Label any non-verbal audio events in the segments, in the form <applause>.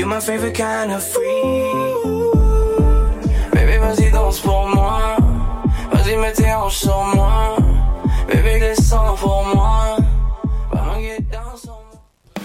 You're my favorite kind of free. Baby, vas-y, danse pour moi. Vas-y, mets tes hanches sur moi. Baby, descends pour moi.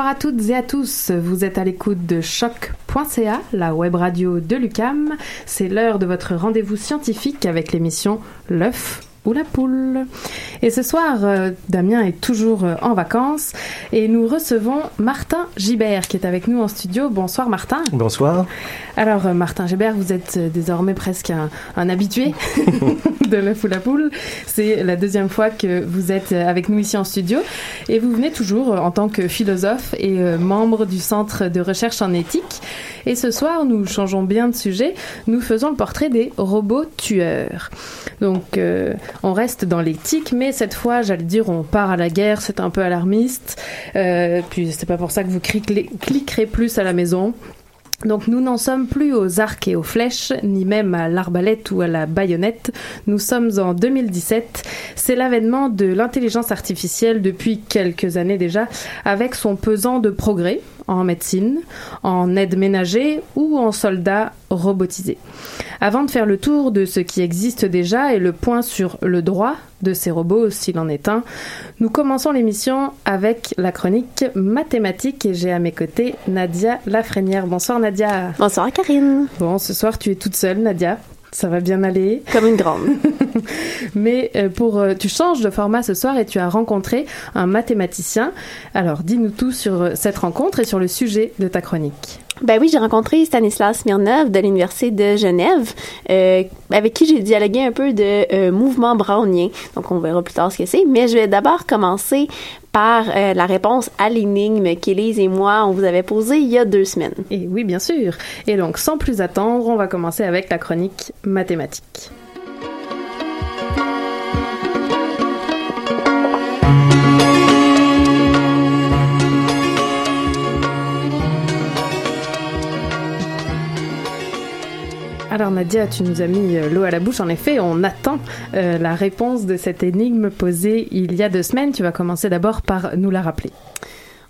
Bonsoir à toutes et à tous. Vous êtes à l'écoute de choc.ca, la web radio de l'UCAM. C'est l'heure de votre rendez-vous scientifique avec l'émission L'œuf ou la poule. Et ce soir, euh, Damien est toujours euh, en vacances et nous recevons Martin Gibert qui est avec nous en studio. Bonsoir Martin. Bonsoir. Alors euh, Martin Gibert, vous êtes désormais presque un, un habitué <laughs> de l'œuf ou la poule. C'est la deuxième fois que vous êtes avec nous ici en studio et vous venez toujours en tant que philosophe et euh, membre du Centre de recherche en éthique. Et ce soir, nous changeons bien de sujet. Nous faisons le portrait des robots tueurs. Donc, euh, on reste dans l'éthique, mais cette fois, j'allais dire, on part à la guerre. C'est un peu alarmiste. Euh, puis, c'est pas pour ça que vous cliquerez plus à la maison. Donc nous n'en sommes plus aux arcs et aux flèches, ni même à l'arbalète ou à la baïonnette. Nous sommes en 2017. C'est l'avènement de l'intelligence artificielle depuis quelques années déjà, avec son pesant de progrès en médecine, en aide ménager ou en soldats robotisés. Avant de faire le tour de ce qui existe déjà et le point sur le droit de ces robots, s'il en est un, nous commençons l'émission avec la chronique mathématique et j'ai à mes côtés Nadia Lafrenière. Bonsoir Nadia. Bonsoir Karine. Bon, ce soir tu es toute seule Nadia. Ça va bien aller. Comme une grande. <laughs> Mais euh, pour euh, tu changes de format ce soir et tu as rencontré un mathématicien. Alors dis-nous tout sur euh, cette rencontre et sur le sujet de ta chronique. Ben oui, j'ai rencontré Stanislas Smirnov de l'Université de Genève, euh, avec qui j'ai dialogué un peu de euh, mouvement brownien. Donc, on verra plus tard ce que c'est. Mais je vais d'abord commencer par euh, la réponse à l'énigme qu'Élise et moi, on vous avait posée il y a deux semaines. Et oui, bien sûr. Et donc, sans plus attendre, on va commencer avec la chronique mathématique. Alors Nadia, tu nous as mis euh, l'eau à la bouche. En effet, on attend euh, la réponse de cette énigme posée il y a deux semaines. Tu vas commencer d'abord par nous la rappeler.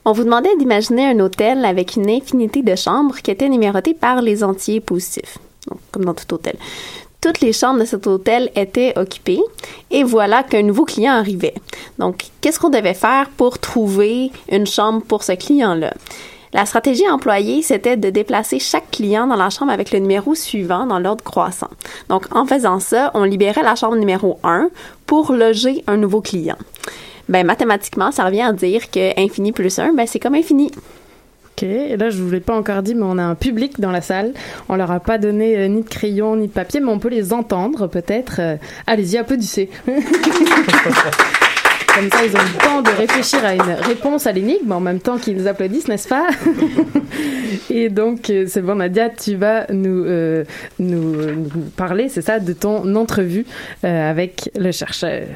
On vous demandait d'imaginer un hôtel avec une infinité de chambres qui étaient numérotées par les entiers positifs, comme dans tout hôtel. Toutes les chambres de cet hôtel étaient occupées et voilà qu'un nouveau client arrivait. Donc, qu'est-ce qu'on devait faire pour trouver une chambre pour ce client-là? La stratégie employée, c'était de déplacer chaque client dans la chambre avec le numéro suivant dans l'ordre croissant. Donc, en faisant ça, on libérait la chambre numéro 1 pour loger un nouveau client. Ben, mathématiquement, ça revient à dire que infini plus 1, ben, c'est comme infini. Ok, et là, je vous l'ai pas encore dit, mais on a un public dans la salle. On leur a pas donné euh, ni de crayon, ni de papier, mais on peut les entendre, peut-être. Euh, Allez-y, applaudissez. Comme ça, ils ont le temps de réfléchir à une réponse à l'énigme en même temps qu'ils applaudissent, n'est-ce pas <laughs> Et donc, euh, c'est bon, Nadia, tu vas nous, euh, nous, nous parler, c'est ça, de ton entrevue euh, avec le chercheur.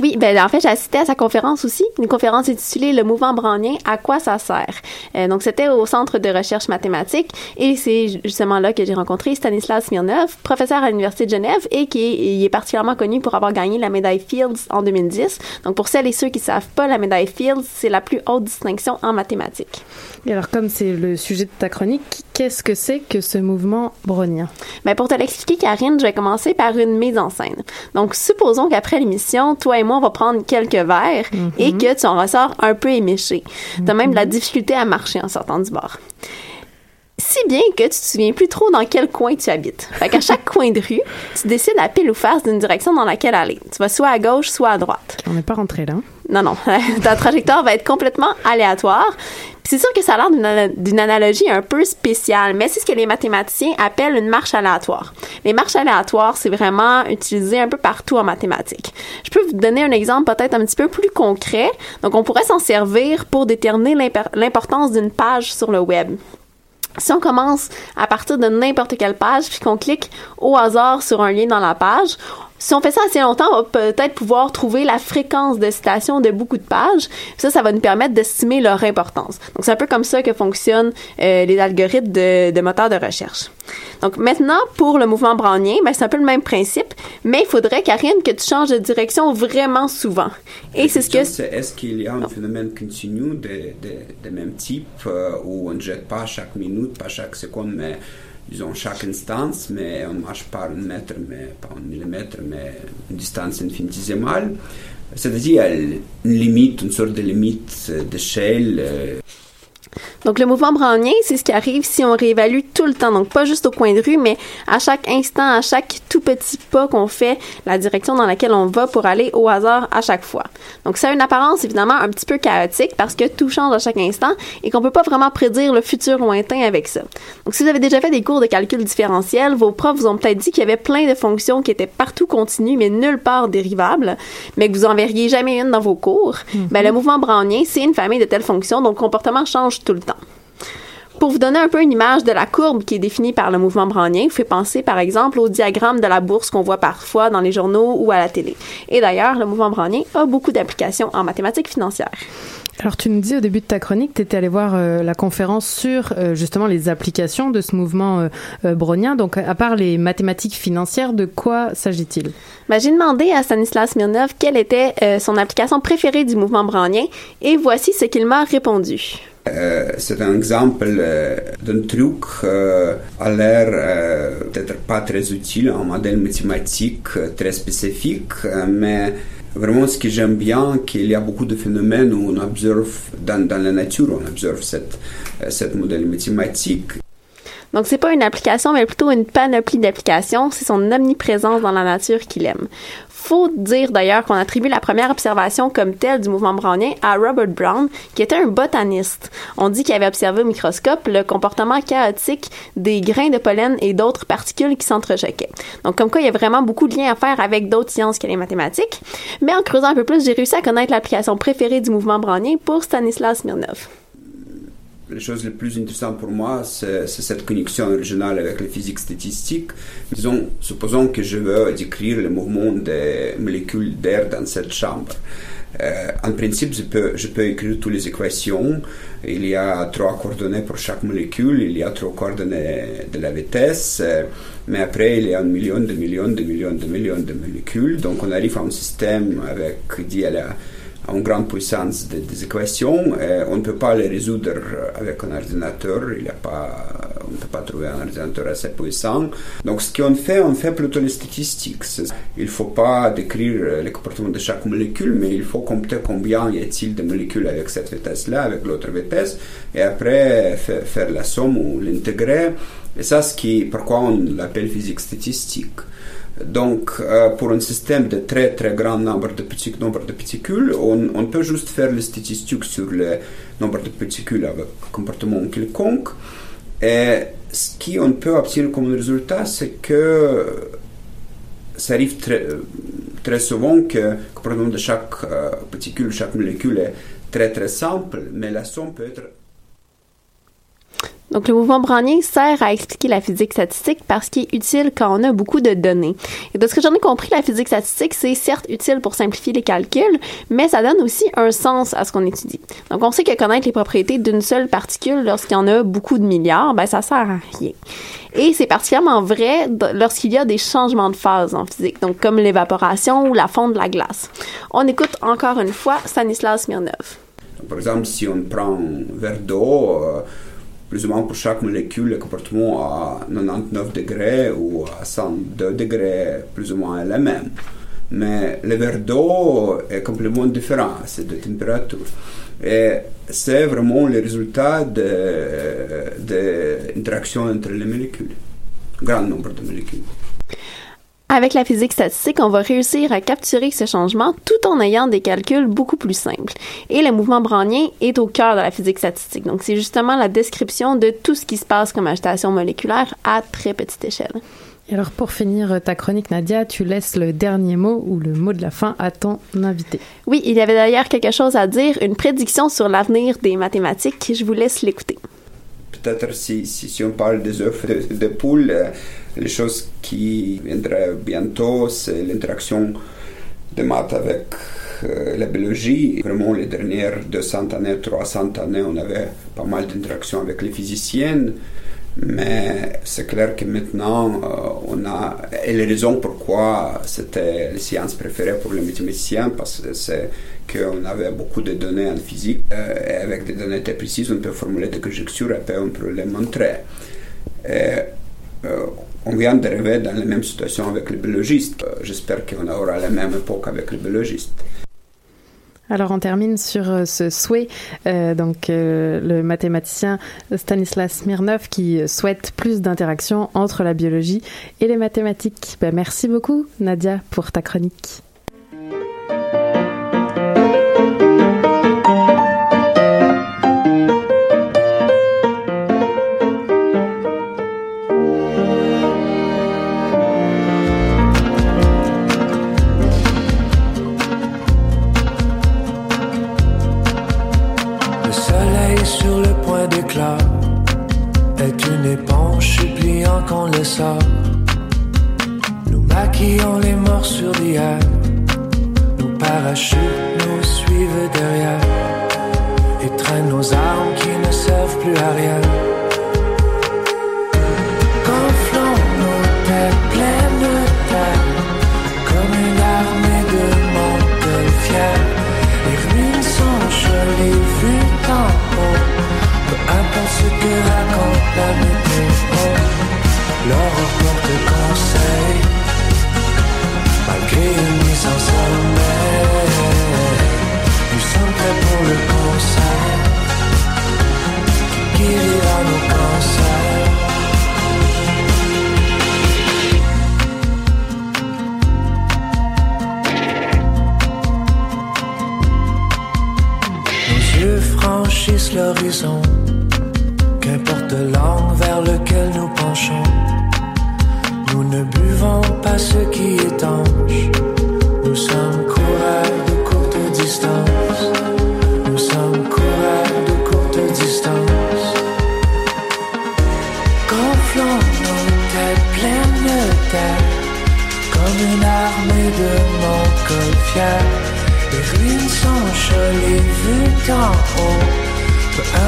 Oui, ben en fait, j'ai assisté à sa conférence aussi, une conférence intitulée Le mouvement brownien, à quoi ça sert? Euh, donc c'était au Centre de recherche mathématique et c'est justement là que j'ai rencontré Stanislas Smirnov, professeur à l'Université de Genève et qui est, il est particulièrement connu pour avoir gagné la médaille Fields en 2010. Donc pour celles et ceux qui savent pas, la médaille Fields, c'est la plus haute distinction en mathématiques. Et alors, comme c'est le sujet de ta chronique, qu'est-ce que c'est que ce mouvement brownien? Ben pour te l'expliquer, Karine, je vais commencer par une mise en scène. Donc supposons qu'après l'émission, toi et moi, on va prendre quelques verres et que tu en ressors un peu éméché. Tu as même de la difficulté à marcher en sortant du bar. Si bien que tu te souviens plus trop dans quel coin tu habites. Fait qu'à chaque <laughs> coin de rue, tu décides à pile ou face d'une direction dans laquelle aller. Tu vas soit à gauche, soit à droite. On n'est pas rentré là. Non, non. <laughs> Ta trajectoire va être complètement aléatoire. C'est sûr que ça a l'air d'une ana- d'une analogie un peu spéciale, mais c'est ce que les mathématiciens appellent une marche aléatoire. Les marches aléatoires, c'est vraiment utilisé un peu partout en mathématiques. Je peux vous donner un exemple peut-être un petit peu plus concret. Donc, on pourrait s'en servir pour déterminer l'importance d'une page sur le web. Si on commence à partir de n'importe quelle page, puis qu'on clique au hasard sur un lien dans la page, si on fait ça assez longtemps, on va peut-être pouvoir trouver la fréquence de citation de beaucoup de pages. Ça, ça va nous permettre d'estimer leur importance. Donc, c'est un peu comme ça que fonctionnent euh, les algorithmes de, de moteurs de recherche. Donc, maintenant, pour le mouvement brownien, ben, c'est un peu le même principe, mais il faudrait, Karine, que tu changes de direction vraiment souvent. Et c'est ce que... Est-ce qu'il y a un phénomène continu de, de, de même type euh, où on ne jette pas chaque minute, pas chaque seconde, mais disons chaque instance, mais on marche pas un mètre, mais pas un millimètre, mais une distance infinitésimale. C'est-à-dire une limite, une sorte de limite euh, d'échelle. Donc, le mouvement brownien, c'est ce qui arrive si on réévalue tout le temps. Donc, pas juste au coin de rue, mais à chaque instant, à chaque tout petit pas qu'on fait, la direction dans laquelle on va pour aller au hasard à chaque fois. Donc, ça a une apparence évidemment un petit peu chaotique parce que tout change à chaque instant et qu'on peut pas vraiment prédire le futur lointain avec ça. Donc, si vous avez déjà fait des cours de calcul différentiel, vos profs vous ont peut-être dit qu'il y avait plein de fonctions qui étaient partout continues, mais nulle part dérivables, mais que vous en verriez jamais une dans vos cours. Ben, le mouvement brownien, c'est une famille de telles fonctions, donc le comportement change tout le temps. Pour vous donner un peu une image de la courbe qui est définie par le mouvement brownien, vous faites penser par exemple au diagramme de la bourse qu'on voit parfois dans les journaux ou à la télé. Et d'ailleurs, le mouvement brownien a beaucoup d'applications en mathématiques financières. Alors, tu nous dis au début de ta chronique, tu étais allé voir euh, la conférence sur euh, justement les applications de ce mouvement euh, euh, brownien. Donc, à part les mathématiques financières, de quoi s'agit-il? Ben, J'ai demandé à Stanislas Smirnov quelle était euh, son application préférée du mouvement brownien et voici ce qu'il m'a répondu. Euh, c'est un exemple euh, d'un truc euh, à l'air euh, peut-être pas très utile, un modèle mathématique très spécifique, euh, mais vraiment ce que j'aime bien, qu'il y a beaucoup de phénomènes où on observe dans, dans la nature, on observe cette, euh, cette modèle mathématique. Donc, c'est pas une application, mais plutôt une panoplie d'applications. C'est son omniprésence dans la nature qu'il aime. Faut dire d'ailleurs qu'on attribue la première observation comme telle du mouvement brownien à Robert Brown, qui était un botaniste. On dit qu'il avait observé au microscope le comportement chaotique des grains de pollen et d'autres particules qui s'entrechoquaient. Donc, comme quoi, il y a vraiment beaucoup de liens à faire avec d'autres sciences que les mathématiques. Mais en creusant un peu plus, j'ai réussi à connaître l'application préférée du mouvement brownien pour Stanislas Smirnov la chose la plus intéressante pour moi, c'est cette connexion originale avec la physique statistique. Disons, supposons que je veux décrire le mouvement des molécules d'air dans cette chambre. Euh, en principe, je peux, je peux écrire toutes les équations. Il y a trois coordonnées pour chaque molécule, il y a trois coordonnées de la vitesse, euh, mais après, il y a un million, de millions, de millions, de millions de molécules. Donc, on arrive à un système avec, dit à la une grande puissance des, équations. on ne peut pas les résoudre avec un ordinateur. Il y a pas, on ne peut pas trouver un ordinateur assez puissant. Donc, ce qu'on fait, on fait plutôt les statistiques. Il ne faut pas décrire le comportement de chaque molécule, mais il faut compter combien y a-t-il de molécules avec cette vitesse-là, avec l'autre vitesse, et après faire la somme ou l'intégrer. Et ça, ce qui, pourquoi on l'appelle physique statistique. Donc, euh, pour un système de très très grand nombre de petits nombres de particules, on, peut juste faire les statistiques sur le nombre de particules avec comportement quelconque. Et ce qu'on peut obtenir comme résultat, c'est que ça arrive très, très souvent que le comportement de chaque euh, particule, chaque molécule est très très simple, mais la somme peut être donc, le mouvement brownien sert à expliquer la physique statistique parce qu'il est utile quand on a beaucoup de données. Et de ce que j'en ai compris, la physique statistique, c'est certes utile pour simplifier les calculs, mais ça donne aussi un sens à ce qu'on étudie. Donc, on sait que connaître les propriétés d'une seule particule lorsqu'il y en a beaucoup de milliards, ben, ça sert à rien. Et c'est particulièrement vrai lorsqu'il y a des changements de phase en physique, donc comme l'évaporation ou la fonte de la glace. On écoute encore une fois Stanislas Smirnov. Par exemple, si on prend un verre d'eau, euh, plus ou moins pour chaque molécule, le comportement à 99 degrés ou à 102 degrés, plus ou moins est le même. Mais le verre d'eau est complètement différent, c'est de température. Et c'est vraiment le résultat de, de l'interaction entre les molécules, grand nombre de molécules. Avec la physique statistique, on va réussir à capturer ce changement tout en ayant des calculs beaucoup plus simples. Et le mouvement brownien est au cœur de la physique statistique. Donc, c'est justement la description de tout ce qui se passe comme agitation moléculaire à très petite échelle. Et alors, pour finir ta chronique, Nadia, tu laisses le dernier mot ou le mot de la fin à ton invité. Oui, il y avait d'ailleurs quelque chose à dire, une prédiction sur l'avenir des mathématiques. Je vous laisse l'écouter. Peut-être si, si, on parle des œufs de, de poules, euh, les choses qui viendraient bientôt, c'est l'interaction de maths avec euh, la biologie. Vraiment, les dernières 200 années, 300 années, on avait pas mal d'interactions avec les physiciennes. Mais c'est clair que maintenant, euh, on a. Et les raisons pourquoi c'était les sciences préférées pour les mathématiciens, parce que c'est qu'on avait beaucoup de données en physique, euh, et avec des données très précises, on peut formuler des conjectures et puis on peut les montrer. Et, on vient d'arriver dans la même situation avec les biologistes. Euh, j'espère qu'on aura la même époque avec les biologistes. Alors on termine sur euh, ce souhait, euh, donc le mathématicien Stanislas Smirnov qui souhaite plus d'interaction entre la biologie et les mathématiques. Ben, merci beaucoup Nadia pour ta chronique. Nous maquillons les morsures d'hier. Nos parachutes nous suivent derrière. Et traînent nos armes qui ne servent plus à rien. Gonflons nos têtes pleines de terre. Comme une armée de montgolfières. Les ruines sont jolies vues d'en haut. Peu importe ce que raconte la météo. L'aurore porte conseil Malgré une mise en sommeil. Nous sommes prêts pour le concert Qui guérira nos cancers Nos yeux franchissent l'horizon. Qu'importe l'angle vers lequel nous penchons, nous ne buvons pas ce qui est étanche. Nous sommes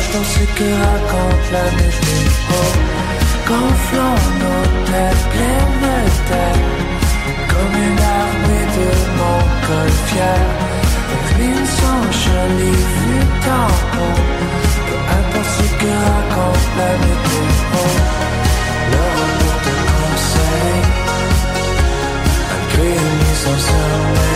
Importe ce que raconte la météo. Gonflons nos têtes pleines de terre, comme une armée de montgolfières. Les ruines sont jolies vues d'en haut. Peu importe ce que raconte la météo. Le retour de conseil, malgré une mise en sommeil.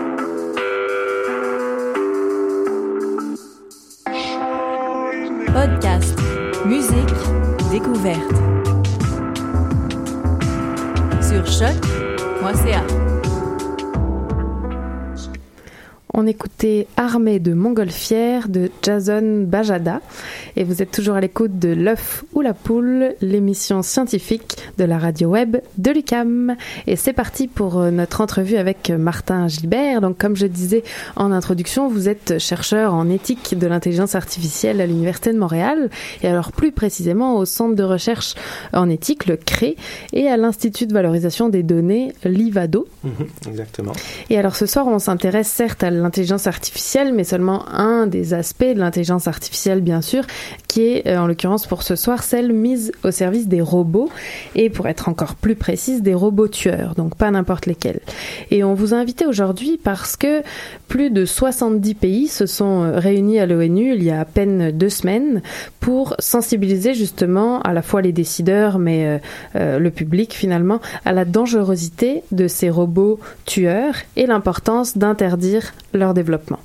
choc.ca. On écoutait Armée de Montgolfière de Jason Bajada et vous êtes toujours à l'écoute de L'œuf ou la poule, l'émission scientifique de la radio web de l'UCAM. Et c'est parti pour euh, notre entrevue avec Martin Gilbert. Donc comme je disais en introduction, vous êtes chercheur en éthique de l'intelligence artificielle à l'Université de Montréal et alors plus précisément au Centre de recherche en éthique, le CRE, et à l'Institut de valorisation des données, l'IVADO. Exactement. Et alors ce soir, on s'intéresse certes à l'intelligence artificielle, mais seulement un des aspects de l'intelligence artificielle, bien sûr, qui est euh, en l'occurrence pour ce soir celle mise au service des robots et pour être encore plus précise, des robots tueurs, donc pas n'importe lesquels. Et on vous a invité aujourd'hui parce que plus de 70 pays se sont euh, réunis à l'ONU il y a à peine deux semaines pour sensibiliser justement à la fois les décideurs, mais euh, le public finalement, à la dangerosité de ces robots tueurs et l'importance d'interdire leur développement.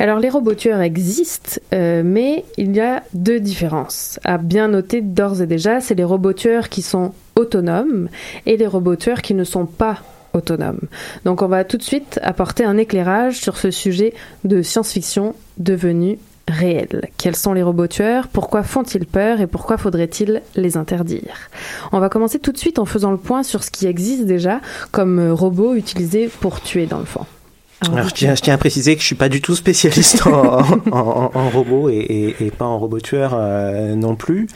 Alors les robots tueurs existent, euh, mais il y a deux différences. À bien noter d'ores et déjà, c'est les robots tueurs qui sont autonomes et les robots tueurs qui ne sont pas autonomes. Donc on va tout de suite apporter un éclairage sur ce sujet de science-fiction devenu réel. Quels sont les robots tueurs? Pourquoi font-ils peur? Et pourquoi faudrait-il les interdire? On va commencer tout de suite en faisant le point sur ce qui existe déjà comme euh, robots utilisés pour tuer dans le fond. Alors, je, tiens, je tiens à préciser que je suis pas du tout spécialiste en, en, en robot et, et, et, pas en robot tueur euh, non plus.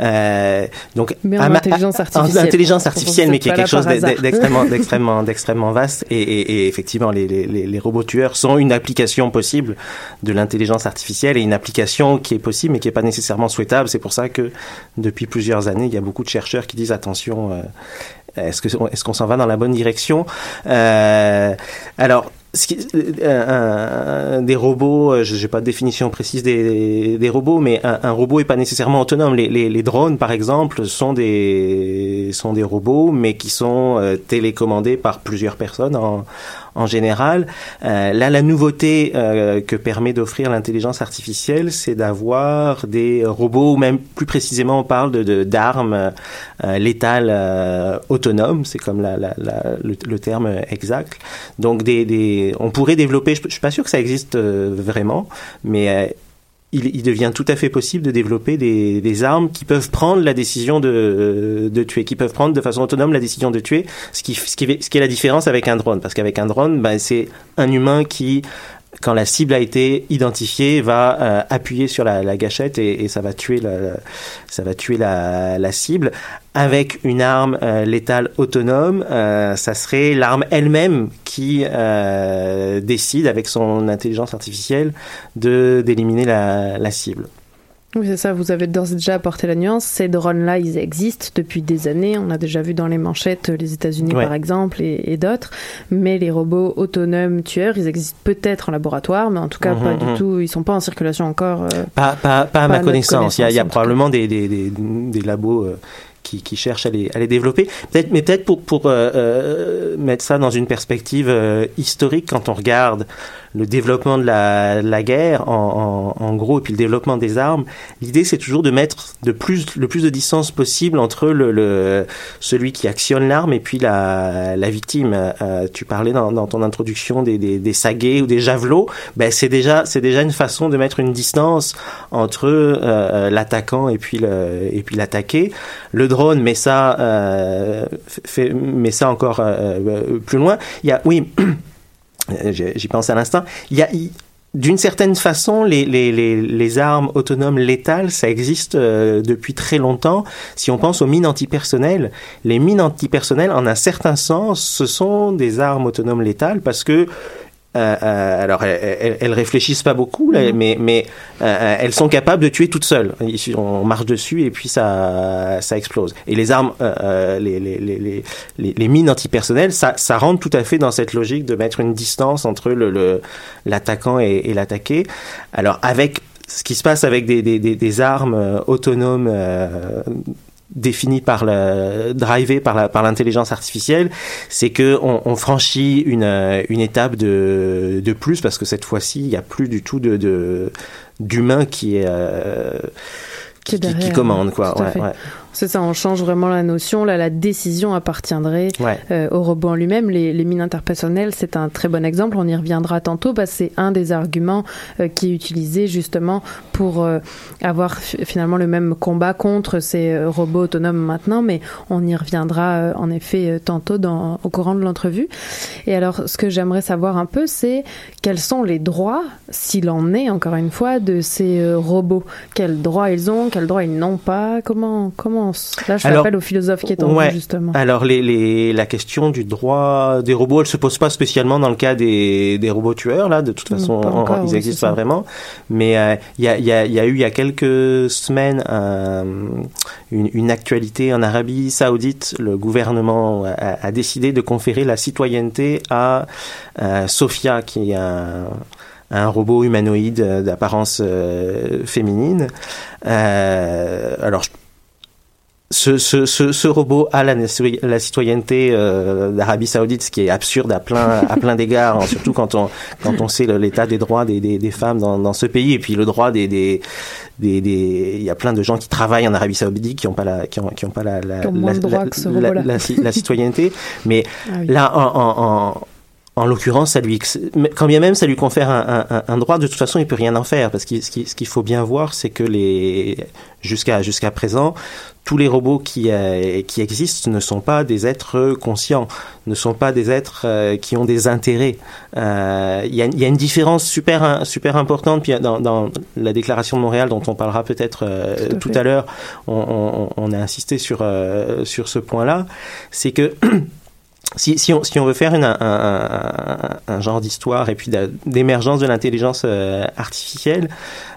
Euh, donc, mais en intelligence artificielle. En intelligence artificielle, mais qui est quelque chose d'extrêmement, <laughs> d'extrêmement, d'extrêmement vaste. Et, et, et effectivement, les, les, les les robots tueurs sont une application possible de l'intelligence artificielle et une application qui est possible, mais qui est pas nécessairement souhaitable. C'est pour ça que depuis plusieurs années, il y a beaucoup de chercheurs qui disent attention. euh, est-ce que est-ce qu'on s'en va dans la bonne direction? Euh, Alors, qui- euh, un- des robots, euh, je n'ai pas de définition précise des, robots, mais un, robot est pas nécessairement autonome. Les drones, par exemple, sont des sont des robots, mais qui sont euh, télécommandés par plusieurs personnes en, général. Euh, là, la nouveauté euh, que permet d'offrir l'intelligence artificielle, c'est d'avoir des robots, ou même plus précisément, on parle de d'armes létales autonomes, c'est comme le, terme exact. Donc, des, on pourrait développer, je, je suis pas sûr que ça existe vraiment, mais il, devient tout à fait possible de développer des, armes qui peuvent prendre la décision de, de tuer, qui peuvent prendre de façon autonome la décision de tuer, ce qui, ce qui, ce qui est la différence avec un drone. Parce qu'avec un drone, ben, c'est un humain qui, quand la cible a été identifiée, va euh, appuyer sur la, gâchette et, ça va tuer la, ça va tuer la, cible. Avec une arme euh, létale autonome, euh, ça serait l'arme elle-même qui décide avec son intelligence artificielle de d'éliminer la cible. Oui, c'est ça, vous avez d'ores et déjà apporté la nuance. Ces drones-là, ils existent depuis des années. On a déjà vu dans les manchettes euh, les États-Unis, Ouais. par exemple, et, et d'autres. Mais les robots autonomes tueurs, ils existent peut-être en laboratoire, mais en tout cas, Mhm, pas du mhm. tout. Ils sont pas en circulation encore. euh, Pas, pas, pas à ma connaissance. Il y a, il y a probablement des, des, des, des labos euh, qui, qui cherchent à les, à les développer. Peut-être, mais peut-être pour, pour euh, mettre ça dans une perspective euh, historique, quand on regarde le développement de la, la guerre, en, en, en gros, et puis le développement des armes, l'idée c'est toujours de mettre de plus, le plus de distance possible entre le, le celui qui actionne l'arme et puis la, la victime. Euh, tu parlais dans, dans ton introduction des, des, des saguets ou des javelots. Ben c'est déjà c'est déjà une façon de mettre une distance entre euh, l'attaquant et puis le et puis l'attaqué. Le drone met ça euh, fait, met ça encore euh, plus loin. Il y a oui. <clears throat> J'y j'y pense à l'instant. Il y a, d'une certaine façon, les armes autonomes létales, ça existe euh, depuis très longtemps. Si on pense aux mines antipersonnelles, les mines antipersonnelles, en un certain sens, ce sont des armes autonomes létales parce que euh, euh, alors, elles, elles, réfléchissent pas beaucoup, là, mais, mais euh, elles sont capables de tuer toutes seules. On marche dessus et puis ça, ça explose. Et les armes, euh, euh, les, les, les, les, mines antipersonnelles, ça, ça rentre tout à fait dans cette logique de mettre une distance entre le, le, l'attaquant et, et l'attaqué. Alors, avec ce qui se passe avec des, des, des, des armes euh, autonomes définies par le drivées par la, par l'intelligence artificielle, c'est que on, on franchit une, euh, une étape de, de plus parce que cette fois-ci il n'y a plus du tout de, de d'humain qui est euh, Qui qui, commande quoi. Ouais, ouais. C'est ça, on change vraiment la notion. Là, la décision appartiendrait Ouais. euh, au robot en lui-même. Les, les mines interpersonnelles, c'est un très bon exemple. On y reviendra tantôt parce que c'est un des arguments euh, qui est utilisé justement pour euh, avoir fi- finalement le même combat contre ces euh, robots autonomes maintenant. Mais on y reviendra en effet tantôt dans, au courant de l'entrevue. Et alors, ce que j'aimerais savoir un peu, c'est quels sont les droits, s'il en est encore une fois, de ces robots? Quels droits ils ont, quels droits ils n'ont pas? Comment, comment on s- Là, je appel au philosophe qui est en ouais. justement. Alors les, les, la question du droit des robots, elle se pose pas spécialement dans le cas des, des robots tueurs là. De toute façon, encore, ils n'existent pas vraiment. Mais euh, il y, a, y, y eu il y a quelques semaines un- une, une actualité en Arabie Saoudite. Le gouvernement a, a décidé de conférer la citoyenneté à euh, Sophia, qui est un un robot humanoïde d'apparence euh, féminine. Euh, alors, je- ce, ce, ce, ce robot a la, la citoyenneté euh, d'Arabie Saoudite, ce qui est absurde à plein, à plein d'égards, hein, surtout quand on, quand on sait l'état des droits des, des, des femmes dans, dans ce pays, et puis le droit des, des, des, des- il y a plein de gens qui travaillent en Arabie Saoudite qui ont pas la, qui ont, qui ont pas la, la, la- la- la citoyenneté, mais Ah oui. là, en, en, en, en l'occurrence, ça lui, quand bien même ça lui confère un, un, un droit, de toute façon, il peut rien en faire parce que ce qui- ce qu'il faut bien voir, c'est que les jusqu'à jusqu'à présent, tous les robots qui euh, qui existent ne sont pas des êtres conscients, ne sont pas des êtres euh, qui ont des intérêts. Euh, Il y, a, il y a une différence super super importante. Puis dans, dans la déclaration de Montréal, dont on parlera peut-être Tout à tout, fait. à l'heure, on, on, on a insisté sur sur ce point-là, c'est que <clears throat> si, on, veut faire un, genre d'histoire et puis d'émergence de l'intelligence euh, artificielle,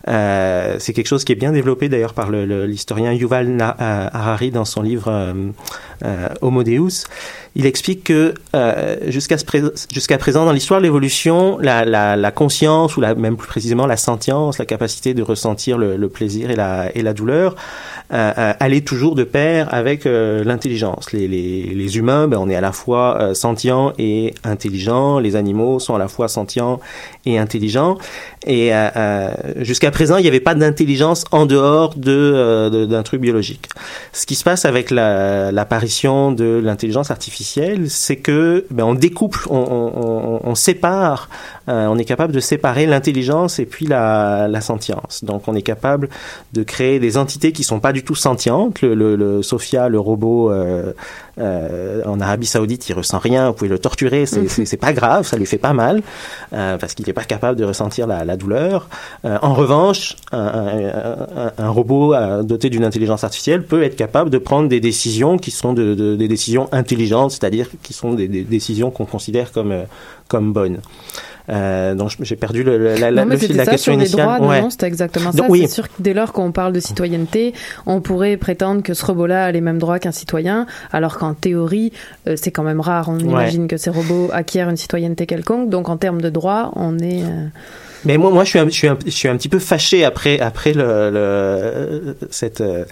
euh, c'est quelque chose qui est bien développé d'ailleurs par l'historien Yuval euh, Harari dans son livre euh, Homo Deus. Il explique que jusqu'à présent dans l'histoire de l'évolution, la, conscience ou même plus précisément la sentience, la capacité de ressentir le, plaisir et la, et la douleur, allait toujours de pair avec l'intelligence. Les humains, ben, on est à la fois euh, sentients et intelligents. Les animaux sont à la fois sentients et intelligents. Et euh, euh, jusqu'à présent, il n'y avait pas d'intelligence en dehors de, euh, de- d'un truc biologique. Ce qui se passe avec la- l'apparition de l'intelligence artificielle, c'est que ben, on découple, on, on, on, on sépare, euh, on est capable de séparer l'intelligence et puis la, la sentience. Donc, on est capable de créer des entités qui sont pas du tout sentientes. Le, le, le Sophia, le robot euh, euh, en Arabie Saoudite, il ressent rien. Vous pouvez le torturer, c'est c'est- c'est pas grave, ça lui fait pas mal euh, parce qu'il n'est pas capable de ressentir la, la douleur. Euh, en revanche, un, un- un- un robot euh, doté d'une intelligence artificielle peut être capable de prendre des décisions qui sont de, de- des décisions intelligentes, c'est-à-dire qui sont des, des décisions qu'on considère comme euh, comme bonnes. Euh, donc j'ai perdu le, la, Non, mais le fil de la ça, question sur les initiale. droits, non, Ouais. non, c'était exactement Donc, ça. oui. C'est sûr que dès lors qu'on parle de citoyenneté, on pourrait prétendre que ce robot-là a les mêmes droits qu'un citoyen, alors qu'en théorie, euh, c'est quand même rare. On Ouais. imagine que ces robots acquièrent une citoyenneté quelconque, donc en termes de droits, on est... euh, Mais moi, moi, je suis un, je suis un, je suis un petit peu fâché après, après le, le cette, euh,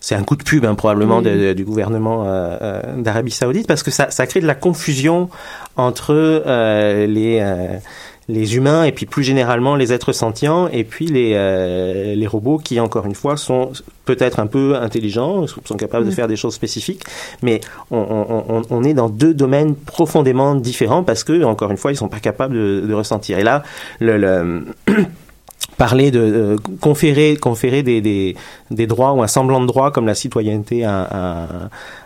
c'est un coup de pub hein, probablement Oui. de- de- du gouvernement euh, euh, d'Arabie Saoudite parce que ça, ça crée de la confusion entre euh, les euh, les humains et puis plus généralement les êtres sentients et puis les euh, les robots qui encore une fois sont peut-être un peu intelligents, sont capables de Mm. faire des choses spécifiques, mais on, on, on, on est dans deux domaines profondément différents parce que encore une fois ils sont pas capables de, de ressentir. Et là, le, le <clears throat> parler de euh, conférer conférer des, des, des droits ou un semblant de droit comme la citoyenneté à, à-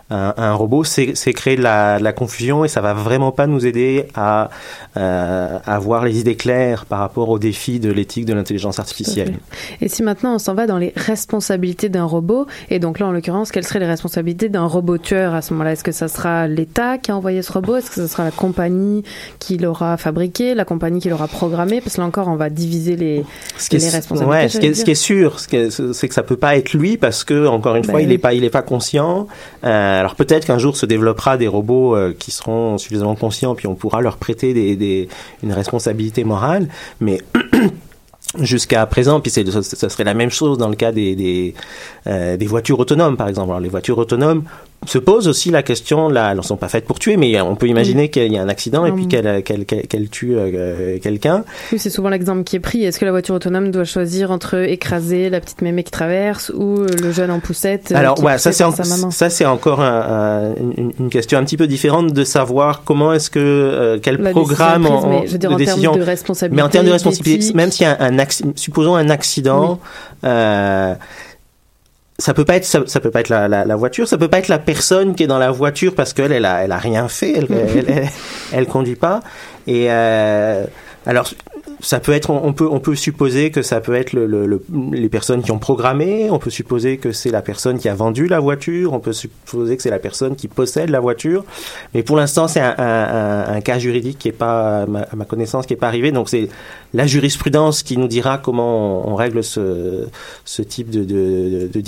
un robot, c'est créer de la, de la confusion et ça va vraiment pas nous aider à, euh, avoir les idées claires par rapport aux défis de l'éthique de l'intelligence artificielle. Et si maintenant on s'en va dans les responsabilités d'un robot, et donc là en l'occurrence, quelles seraient les responsabilités d'un robot tueur à ce moment-là? Est-ce que ça sera l'État qui a envoyé ce robot? Est-ce que ce sera la compagnie qui l'aura fabriqué, la compagnie qui l'aura programmé? Parce que là encore, on va diviser les, Ce qui, les est, responsabilités. ouais, ce, qui est, j'allais ce qui est sûr, ce c'est que ça peut pas être lui parce que encore une Ben fois, il oui. est pas, il est pas conscient. Euh, alors peut-être qu'un jour se développera des robots euh, qui seront suffisamment conscients, puis on pourra leur prêter une responsabilité morale. Mais <clears throat> jusqu'à présent, puis c'est, ça, serait la même chose dans le cas des des, euh, des voitures autonomes, par exemple. Alors les voitures autonomes se posent aussi la question, là, elles ne sont pas faites pour tuer, mais on peut imaginer qu'il y a un accident et puis Hum. qu'elle qu'elle qu'elle qu'elle tue euh, quelqu'un. Oui, c'est souvent l'exemple qui est pris. Est-ce que la voiture autonome doit choisir entre écraser la petite mémé qui traverse ou euh, le jeune en poussette euh, Alors ouais, ça c'est en- ça encore un- un- une, une question un petit peu différente de savoir comment est-ce que euh, quel La programme prise, en- mais je veux dire de en termes décision de responsabilité, mais en termes de responsabilité même s'il y a un, un supposons un accident euh, ça peut pas être ça, ça peut pas être la, la, la voiture ça peut pas être la personne qui est dans la voiture parce qu'elle elle a elle a rien fait elle <laughs> elle, elle, elle conduit pas. Et euh, alors ça peut être, on peut, on peut supposer que ça peut être le, le- le- les personnes qui ont programmé, on peut supposer que c'est la personne qui a vendu la voiture, on peut supposer que c'est la personne qui possède la voiture, mais pour l'instant c'est un, un- un- cas juridique qui est pas, à ma, à ma connaissance, qui est pas arrivé, donc c'est la jurisprudence qui nous dira comment on, règle ce, ce type de, de, de.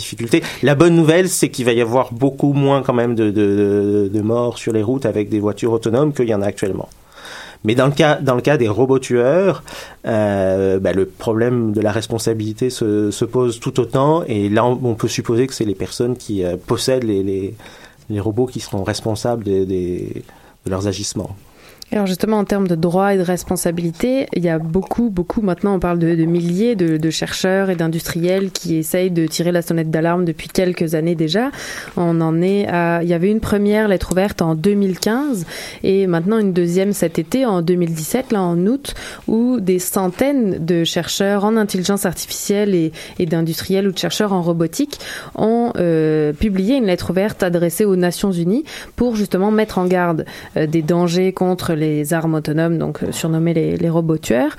La bonne nouvelle, c'est qu'il va y avoir beaucoup moins quand même de, de, de morts sur les routes avec des voitures autonomes qu'il y en a actuellement. Mais dans le cas, des robots tueurs, euh, bah, le problème de la responsabilité se, se pose tout autant. Et là, on, peut supposer que c'est les personnes qui euh, possèdent les, robots qui seront responsables de leurs agissements. Alors justement, en termes de droits et de responsabilités, il y a beaucoup, beaucoup, maintenant on parle de, milliers de, chercheurs et d'industriels qui essayent de tirer la sonnette d'alarme depuis quelques années déjà. On en est à... Il y avait une première lettre ouverte en 2015 et maintenant une deuxième cet été, en 2017, là en août, où des centaines de chercheurs en intelligence artificielle et, et d'industriels ou de chercheurs en robotique ont euh, publié une lettre ouverte adressée aux Nations Unies pour justement mettre en garde euh, des dangers contre les armes autonomes, donc euh, surnommées les, les robots tueurs.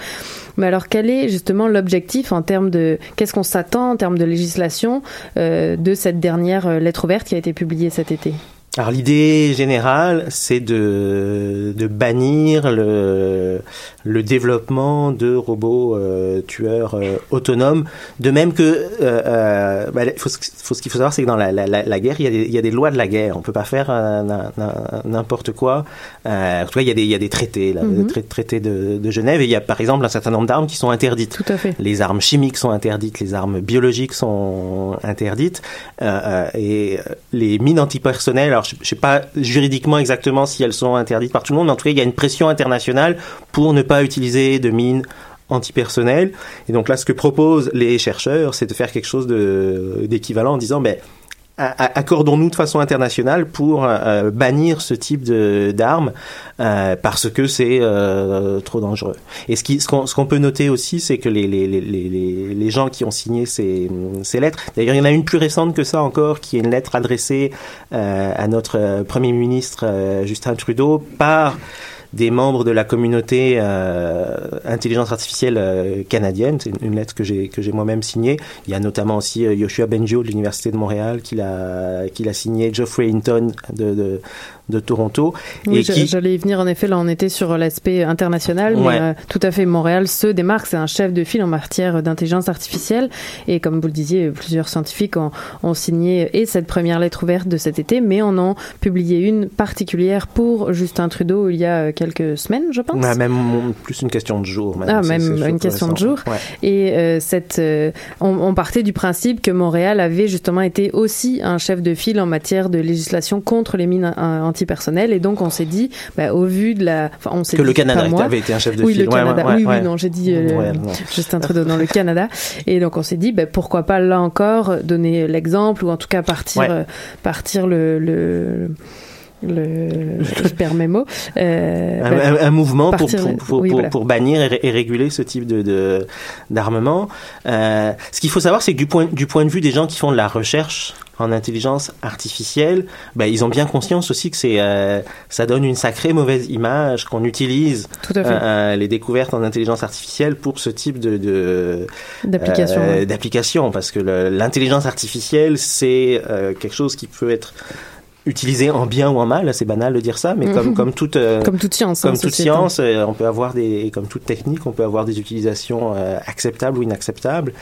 Mais alors, quel est justement l'objectif en termes de qu'est-ce qu'on s'attend en termes de législation euh, de cette dernière euh, lettre ouverte qui a été publiée cet été? Alors l'idée générale, c'est de, de bannir le, le développement de robots euh, tueurs euh, autonomes. De même que, euh, euh, bah, faut, ce- faut- ce qu'il faut savoir, c'est que dans la, la, la- guerre, il y, a des, il y a des lois de la guerre. On peut pas faire euh, n'importe quoi. Euh, en tout cas, il y a des, il y a des traités, là, Mhm. des tra- traités de, de Genève, et il y a par exemple un certain nombre d'armes qui sont interdites. Tout à fait. Les armes chimiques sont interdites, les armes biologiques sont interdites, et les mines antipersonnelles. Alors, je, je sais pas juridiquement exactement si elles sont interdites par tout le monde, mais en tout cas, il y a une pression internationale pour ne pas utiliser de mines antipersonnelles. Et donc là, ce que proposent les chercheurs, c'est de faire quelque chose d'équivalent en disant, ben accordons-nous de façon internationale pour euh, bannir ce type d'armes euh, parce que c'est euh, trop dangereux. Et ce qu'on ce qu'on peut noter aussi, c'est que les, les, les, les, gens qui ont signé ces, ces lettres, d'ailleurs il y en a une plus récente que ça encore, qui est une lettre adressée euh, à notre euh, Premier ministre euh, Justin Trudeau par des membres de la communauté euh, intelligence artificielle euh, canadienne. C'est une lettre que j'ai que j'ai moi-même signée. Il y a notamment aussi euh, Yoshua Benjo de l'université de Montréal qui l'a qui l'a signé, Geoffrey Hinton de, de de Toronto. Oui, j'allais y venir en effet. Là, on était sur l'aspect international, mais euh, tout à fait. Montréal se démarque. C'est un chef de file en matière d'intelligence artificielle. Et comme vous le disiez, plusieurs scientifiques ont, ont, signé et cette première lettre ouverte de cet été, mais en ont publié une particulière pour Justin Trudeau il y a quelques semaines, je pense. même plus une question de jour. Même. Ah, même une question de jour. Et euh, cette, euh, on, on, partait du principe que Montréal avait justement été aussi un chef de file en matière de législation contre les mines anti personnel. Et donc on s'est dit bah, au vu de la enfin, on s'est que le Canada avait été un chef de oui, file. Le Canada. oui oui non j'ai dit euh, Justin Trudeau dans le Canada. Et donc on s'est dit bah, pourquoi pas là encore donner l'exemple ou en tout cas partir euh, partir le, le le je perds mes mots euh, un, ben, un, mouvement pour pour, pour, oui, pour, pour, bannir et, réguler ce type de d'armement. Euh, ce qu'il faut savoir c'est que du point du point de vue des gens qui font de la recherche en intelligence artificielle, ben, ils ont bien conscience aussi que c'est euh, ça donne une sacrée mauvaise image qu'on utilise les découvertes en intelligence artificielle pour ce type de d'application d'application parce que l'intelligence artificielle c'est quelque chose qui peut être utilisé en bien ou en mal, c'est banal de dire ça, mais comme, comme toute, euh, comme toute science, comme hein, toute science, euh, on peut avoir des, comme toute technique, on peut avoir des utilisations euh, acceptables ou inacceptables.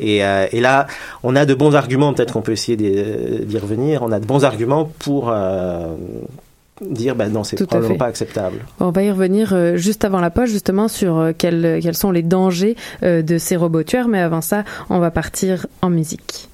Et, et, là, on a de bons arguments, peut-être qu'on peut essayer d'y revenir, on a de bons arguments pour dire ben non c'est probablement pas acceptable. On va y revenir juste avant la pause justement sur quels, quels sont les dangers de ces robots tueurs mais avant ça on va partir en musique.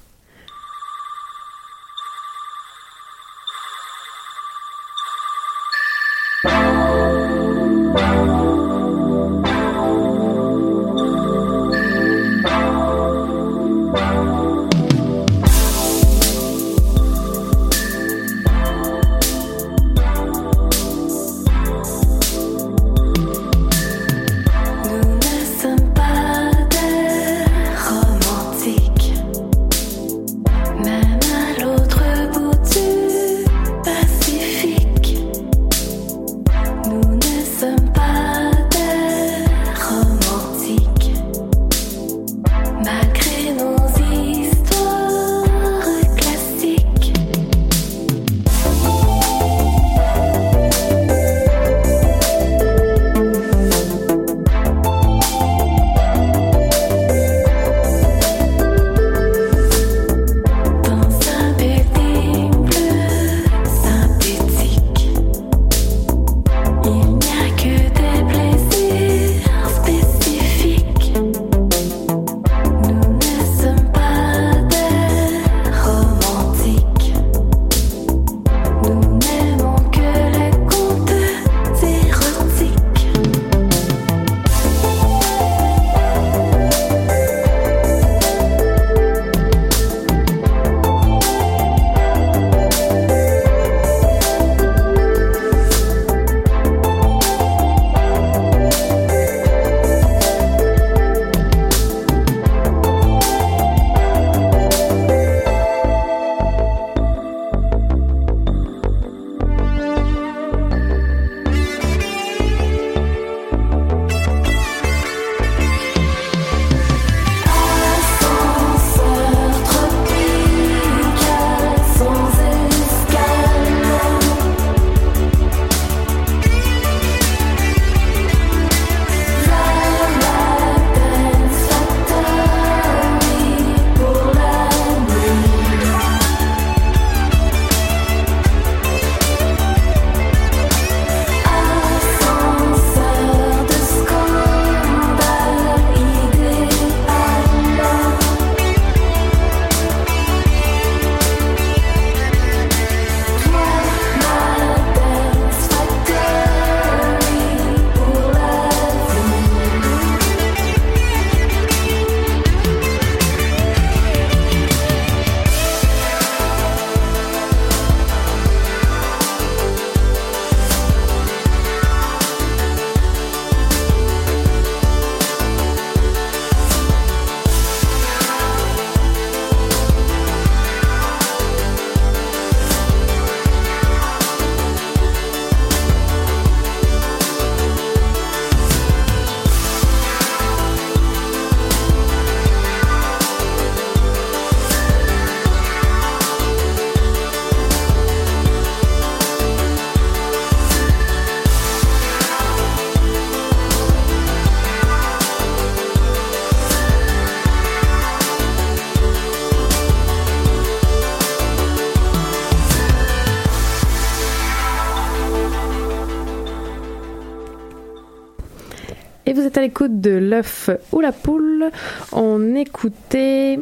L'écoute de l'œuf ou la poule. On écoutait.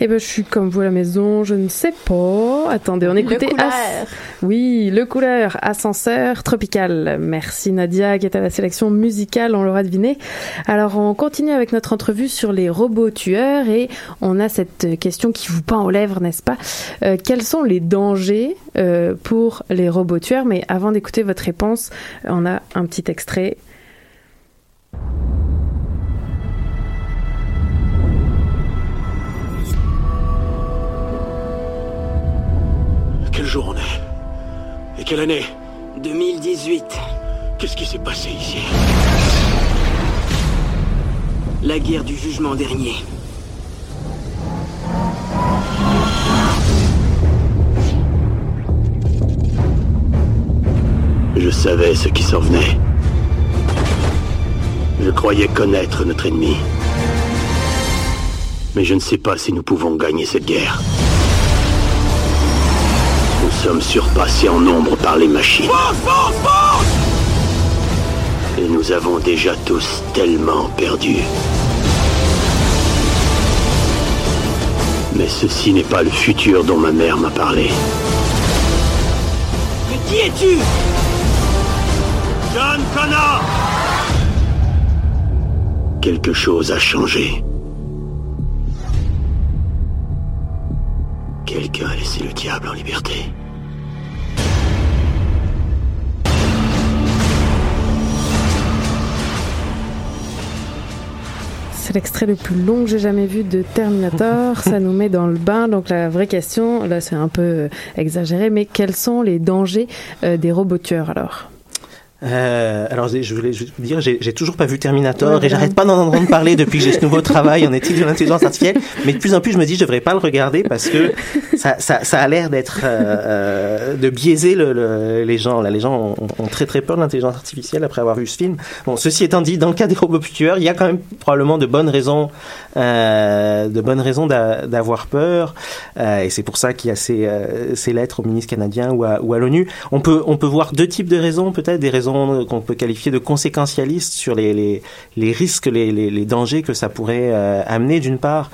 Eh ben, je suis comme vous à la maison, je ne sais pas. Attendez, on écoutait. Le couleur. Oui, le couleur ascenseur tropical. Merci Nadia qui est à la sélection musicale, on l'aura deviné. Alors on continue avec notre entrevue sur les robots tueurs et on a cette question qui vous pend aux lèvres, n'est-ce pas? Euh, Quels sont les dangers euh, pour les robots tueurs? Mais avant d'écouter votre réponse, on a un petit extrait. Quel jour on est Et quelle année 2018. Qu'est-ce qui s'est passé ici La guerre du jugement dernier. Je savais ce qui s'en venait. Je croyais connaître notre ennemi. Mais je ne sais pas si nous pouvons gagner cette guerre. Nous sommes surpassés en nombre par les machines. Et nous avons déjà tous tellement perdu. Mais ceci n'est pas le futur dont ma mère m'a parlé. Mais qui es-tu? John Connor Quelque chose a changé. Quelqu'un a laissé le diable en liberté. L'extrait le plus long que j'ai jamais vu de Terminator. Ça nous met dans le bain. Donc la vraie question, là c'est un peu euh, exagéré, mais quels sont les dangers euh, des robots tueurs alors? Euh, alors, je voulais juste dire, j'ai toujours pas vu Terminator et j'arrête pas d'en entendre parler depuis que j'ai ce nouveau <laughs> travail en éthique de l'intelligence artificielle? Mais de plus en plus, je me dis, je devrais pas le regarder parce que ça, ça, ça a l'air d'être euh, euh, de biaiser le, le- les gens. Là, les gens ont, ont très très peur de l'intelligence artificielle après avoir vu ce film. Bon, ceci étant dit, dans le cas des robots tueurs, il y a quand même probablement de bonnes raisons, de bonnes raisons d'a- d'avoir peur. Euh, et c'est pour ça qu'il y a ces, euh, ces lettres au ministre canadien ou à, ou à l'ONU. On peut, on peut voir deux types de raisons, peut-être des raisons qu'on peut qualifier de conséquentialistes sur les, les, les risques, les, les, les dangers que ça pourrait euh, amener. D'une part,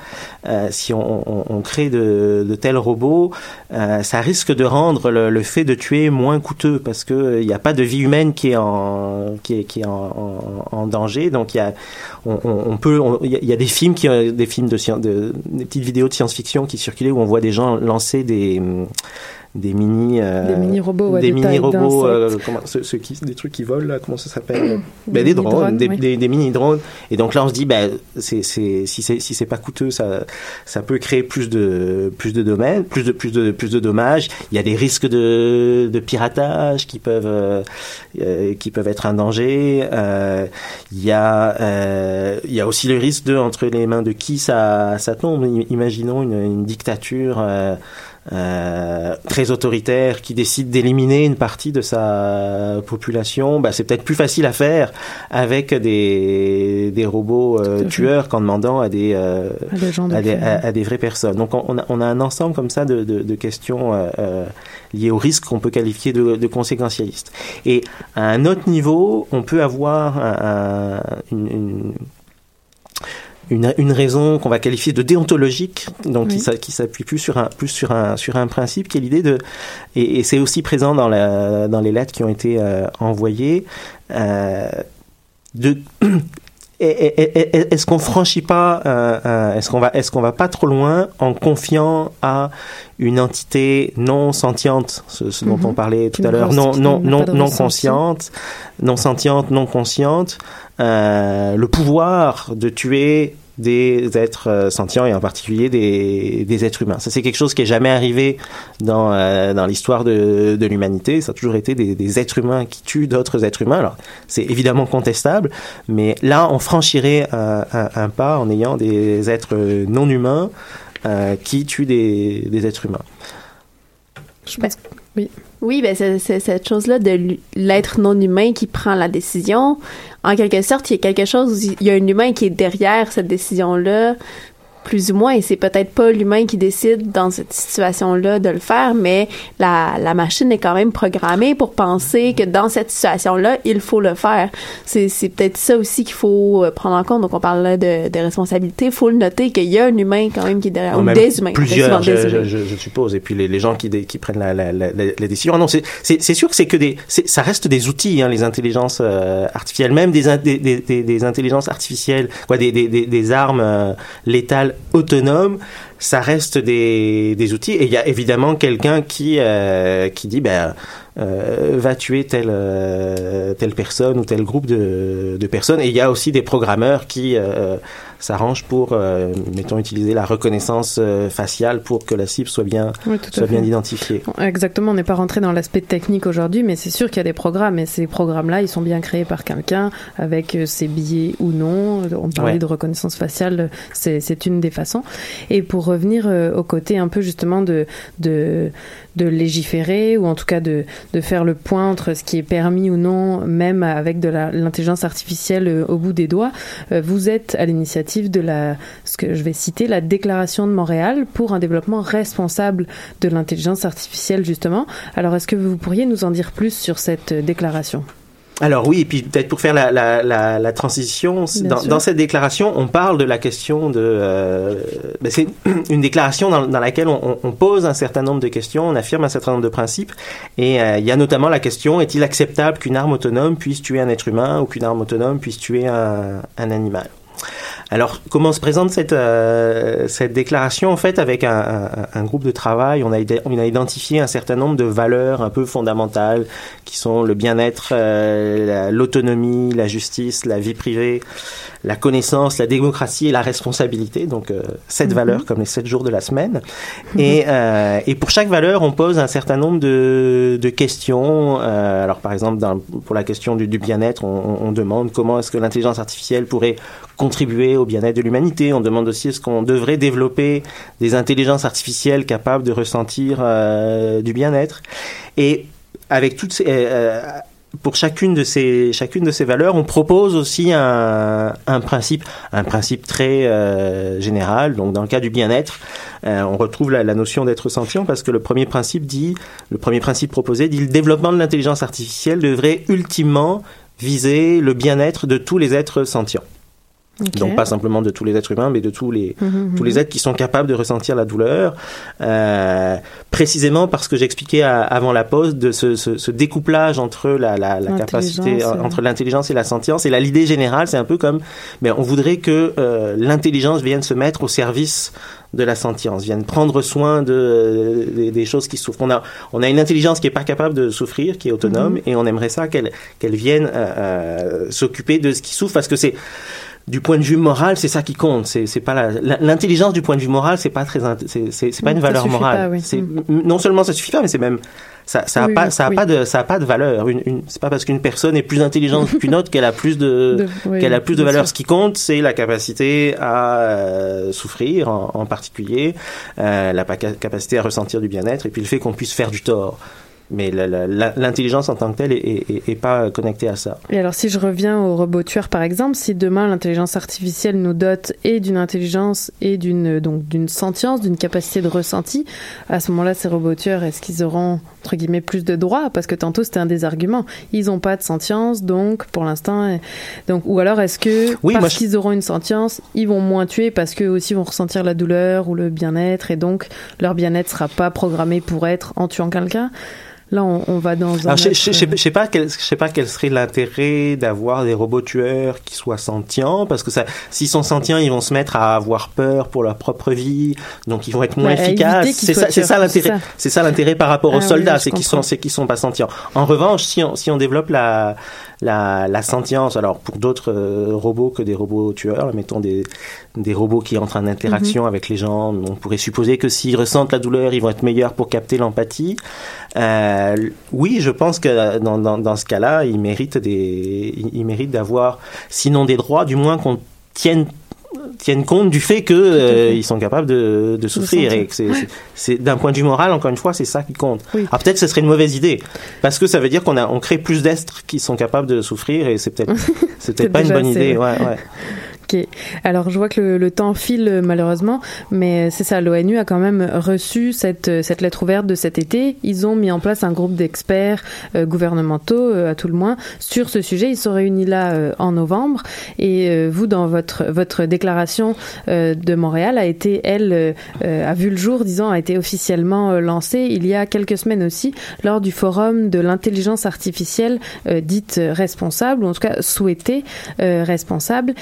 euh, si on, on, on crée de, de tels robots, euh, ça risque de rendre le, le fait de tuer moins coûteux parce que euh, il n'y a pas de vie humaine qui est en, qui est, qui est en, danger. Donc il y a, on, peut, il y, a- des films qui, euh, des films de, de des petites vidéos de science-fiction qui circulaient où on voit des gens lancer des hum, des mini euh, Des mini-robots, ouais, des de taille mini robots d'insectes. comment ceux, ceux qui des trucs qui volent là comment ça s'appelle Des ben, des drones, mini-drones, des, oui. des, des mini drones. Et donc là on se dit ben c'est si c'est si c'est pas coûteux ça ça peut créer plus de plus de domaines plus de plus de plus de dommages. Il y a des risques de de piratage qui peuvent euh, euh, qui peuvent être un danger. Euh, il y a euh, il y a aussi le risque de entre les mains de qui ça ça tombe. Imaginons une, une dictature euh, très autoritaire qui décide d'éliminer une partie de sa population, bah, c'est peut-être plus facile à faire avec des, des robots euh, tueurs qu'en demandant à des, euh, À des à des, film. à- à des vraies personnes. Donc on, on a, on a un ensemble comme ça de, de, de questions liées au risque qu'on peut qualifier de, de conséquentialiste. Et à un autre niveau, on peut avoir un- un- une, une une, une raison qu'on va qualifier de déontologique, donc qui Oui. s'a- qui s'appuie plus sur un plus sur un sur un principe qui est l'idée de et, et c'est aussi présent dans la dans les lettres qui ont été euh, envoyées euh, de <clears throat> est-ce qu'on franchit pas euh, est-ce qu'on va est-ce qu'on va pas trop loin en confiant à une entité non sentiente ce, ce dont Mhm. on parlait tout à l'heure non non non non consciente non sentiente non consciente euh, le pouvoir de tuer des êtres euh, sentients et en particulier des, des êtres humains. Ça c'est quelque chose qui est jamais arrivé dans euh, dans l'histoire de, de l'humanité. Ça a toujours été des, des êtres humains qui tuent d'autres êtres humains. Alors c'est évidemment contestable, mais là on franchirait un, pas en ayant des êtres non humains euh, qui tuent des, des êtres humains. Je pense. Oui. Oui, ben c'est cette chose-là de l'être non humain qui prend la décision. En quelque sorte, il y a quelque chose, il y a un humain qui est derrière cette décision-là. Plus ou moins, et c'est peut-être pas l'humain qui décide dans cette situation-là de le faire, mais la, la machine est quand même programmée pour penser que dans cette situation-là, il faut le faire. C'est, c'est peut-être ça aussi qu'il faut euh, prendre en compte. Donc, on parle là de, de responsabilité. Il faut le noter qu'il y a un humain quand même qui est derrière, ou même des humains. Plusieurs, je, des humains. je- je suppose. Et puis les, les gens qui, qui prennent la, la, la, la- décision. Ah non, c'est- c'est c'est sûr que c'est que des, c'est- ça reste des outils, hein, les intelligences euh, artificielles, même des, des, des, des- des intelligences artificielles, quoi, des, des, des, des armes euh, létales autonomes. Ça reste des, outils. Et il y a évidemment quelqu'un qui euh, qui dit, ben euh, va tuer telle euh, telle personne ou tel groupe de, de personnes. Et il y a aussi des programmeurs qui s'arrangent pour, euh, mettons, utiliser la reconnaissance euh, faciale pour que la cible soit bien Oui, soit bien identifiée. Exactement, on n'est pas rentré dans l'aspect technique aujourd'hui, mais c'est sûr qu'il y a des programmes, et ces programmes-là, ils sont bien créés par quelqu'un, avec euh, ses billets ou non. On parlait Ouais. de reconnaissance faciale, c'est une des façons. Et pour revenir euh, au côté un peu justement de, de, de légiférer, ou en tout cas de, de faire le point entre ce qui est permis ou non, même avec de l'intelligence artificielle au bout des doigts, vous êtes à l'initiative de la, ce que je vais citer, la Déclaration de Montréal pour un développement responsable de l'intelligence artificielle, justement. Alors, est-ce que vous pourriez nous en dire plus sur cette déclaration? Alors oui, et puis peut-être pour faire la, la, la, la transition, dans, cette déclaration, on parle de la question de... euh, ben, c'est une déclaration dans, dans laquelle on, on pose un certain nombre de questions, on affirme un certain nombre de principes, et euh, il y a notamment la question, est-il acceptable qu'une arme autonome puisse tuer un être humain ou qu'une arme autonome puisse tuer un, un animal? Alors, comment se présente cette, euh, cette déclaration En fait, avec un, un- groupe de travail, on a, on a identifié un certain nombre de valeurs un peu fondamentales qui sont le bien-être, euh, la- l'autonomie, la justice, la vie privée, la connaissance, la démocratie et la responsabilité. Donc, euh, sept Mhm. valeurs comme les sept jours de la semaine. Et, euh, et pour chaque valeur, on pose un certain nombre de, de questions. Alors, par exemple, dans- pour la question du, du bien-être, on, on- on demande comment est-ce que l'intelligence artificielle pourrait contribuer au bien-être de l'humanité. On demande aussi est-ce qu'on devrait développer des intelligences artificielles capables de ressentir euh, du bien-être. Et avec toutes ces, euh, pour chacune de ces chacune de ces valeurs, on propose aussi un, principe très euh, général. Donc dans le cas du bien-être, euh, on retrouve la, la notion d'être sentient parce que le premier principe dit le premier principe proposé dit le développement de l'intelligence artificielle devrait ultimement viser le bien-être de tous les êtres sentients. Donc pas simplement de tous les êtres humains, mais de tous les Mhm, tous les êtres qui sont capables de ressentir la douleur, euh, précisément parce que j'expliquais avant la pause de ce, ce, ce découplage entre la, la, la capacité euh, entre l'intelligence et la sentience. Et là, l'idée générale, c'est un peu comme, mais on voudrait que euh, l'intelligence vienne se mettre au service de la sentience, vienne prendre soin de, des- des choses qui souffrent. On a, on a une intelligence qui est pas capable de souffrir, qui est autonome, et on aimerait ça qu'elle qu'elle vienne euh, euh, s'occuper de ce qui souffre, parce que c'est du point de vue moral, c'est ça qui compte. C'est c'est pas l'intelligence du point de vue moral, c'est pas très, c'est pas une valeur morale. pas, oui. C'est Mm. non seulement ça suffit pas, mais c'est même ça, ça a Oui, pas, ça a oui. pas de, ça a pas de valeur. Une, une, c'est pas parce qu'une personne est plus intelligente <laughs> qu'une autre qu'elle a plus de, qu'elle a plus de valeur. sûr. Ce qui compte, c'est la capacité à euh, souffrir, en, en particulier, euh, la pa- capacité à ressentir du bien-être, et puis le fait qu'on puisse faire du tort. Mais l'intelligence en tant que telle est, est, est- pas connectée à ça. Et alors, si je reviens au robot tueur, par exemple, si demain l'intelligence artificielle nous dote et d'une intelligence et d'une donc d'une sentience, d'une capacité de ressenti, à ce moment-là, ces robots tueurs, est-ce qu'ils auront entre guillemets plus de droits? Parce que tantôt c'était un des arguments. Ils n'ont pas de sentience, donc pour l'instant, donc ou alors est-ce que Oui, parce je- qu'ils auront une sentience, ils vont moins tuer parce qu'eux aussi vont ressentir la douleur ou le bien-être et donc leur bien-être sera pas programmé pour être en tuant quelqu'un? Là, on, on va dans un. Alors, je, autre- je, je, je sais pas quel, je sais pas quel serait l'intérêt d'avoir des robots tueurs qui soient sentients, parce que ça, s'ils sont sentients, ils vont se mettre à avoir peur pour leur propre vie, donc ils vont être moins efficaces. C'est ça, c'est l'intérêt. ça. C'est ça l'intérêt par rapport Ah aux oui, soldats, c'est qu'ils sont, c'est qu'ils sont pas sentients. En revanche, si on, si on développe la, la, la sentience, alors pour d'autres euh, robots que des robots tueurs, mettons des, des robots qui entrent en interaction Mhm. avec les gens, on pourrait supposer que s'ils ressentent la douleur, ils vont être meilleurs pour capter l'empathie. Euh, oui, je pense que dans, dans, dans ce cas-là, ils méritent des, ils ils méritent d'avoir, sinon des droits, du moins qu'on tienne tiennent compte du fait que euh, ils sont capables de, de souffrir et que c'est d'un point de vue moral encore une fois c'est ça qui compte. Alors peut-être ce serait une mauvaise idée parce que ça veut dire qu'on a on crée plus d'êtres qui sont capables de souffrir et c'est peut-être <laughs> c'est peut-être pas une bonne idée. ouais, ouais. Alors, je vois que le, temps file malheureusement, mais c'est ça. L'ONU a quand même reçu cette, lettre ouverte de cet été. Ils ont mis en place un groupe d'experts euh, gouvernementaux, euh, à tout le moins, sur ce sujet. Ils se sont réunis là euh, en novembre. Et vous, dans votre, déclaration de Montréal, a été, elle, a vu le jour, disons, a été officiellement lancée il y a quelques semaines aussi, lors du forum de l'intelligence artificielle dite responsable, ou en tout cas souhaitée responsable.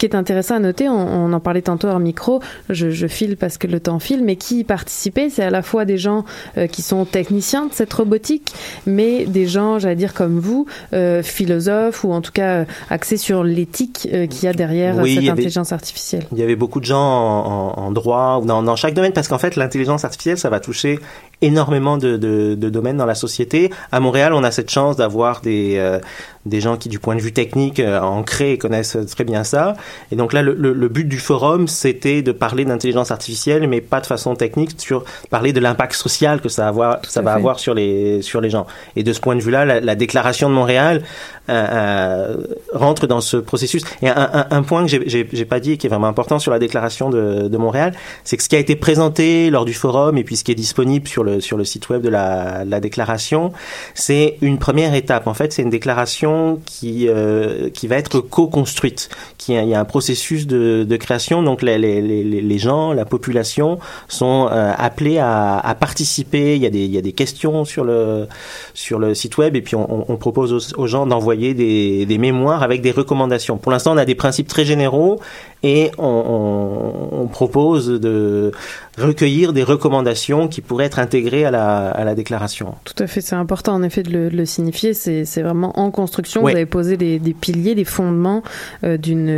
Ce qui est intéressant à noter, on, on en parlait tantôt hors micro, je, je file parce que le temps file, mais qui y participait, c'est à la fois des gens euh, qui sont techniciens de cette robotique, mais des gens, j'allais dire comme vous, euh, philosophes ou en tout cas euh, axés sur l'éthique euh, qu'il y a derrière Oui, il cette avait- intelligence artificielle. Il y avait beaucoup de gens en, en- en droit, ou dans, dans chaque domaine, parce qu'en fait, l'intelligence artificielle, ça va toucher énormément de, de- de domaines dans la société. À Montréal, on a cette chance d'avoir des, euh, des gens qui, du point de vue technique, euh, ancrés et connaissent très bien ça. Et donc là, le, le- le but du forum, c'était de parler d'intelligence artificielle, mais pas de façon technique, sur parler de l'impact social que ça, va avoir, ça va fait. avoir sur les, sur les gens. Et de ce point de vue-là, la, la déclaration de Montréal euh, euh, rentre dans ce processus. Et un, un, un point que j'ai pas dit et qui est vraiment important sur la déclaration de, de Montréal, c'est que ce qui a été présenté lors du forum et puis ce qui est disponible sur le, sur le site web de la, la déclaration, c'est une première étape. En fait, c'est une déclaration qui, euh, qui va être co-construite. Il y a un processus de, de création, donc les, les, les, les gens, la population sont euh, appelés à, à participer. Il y, a des, il y a des questions sur le, sur le site web et puis on, propose aux, aux gens d'envoyer des, des mémoires avec des recommandations. Pour l'instant, on a des principes très généraux et on, on- on propose de recueillir des recommandations qui pourraient être intégrées à la, à la déclaration. Tout à fait, c'est important en effet de le, de le signifier. C'est c'est vraiment en construction. Ouais. Vous avez posé des, des piliers, des fondements euh, d'une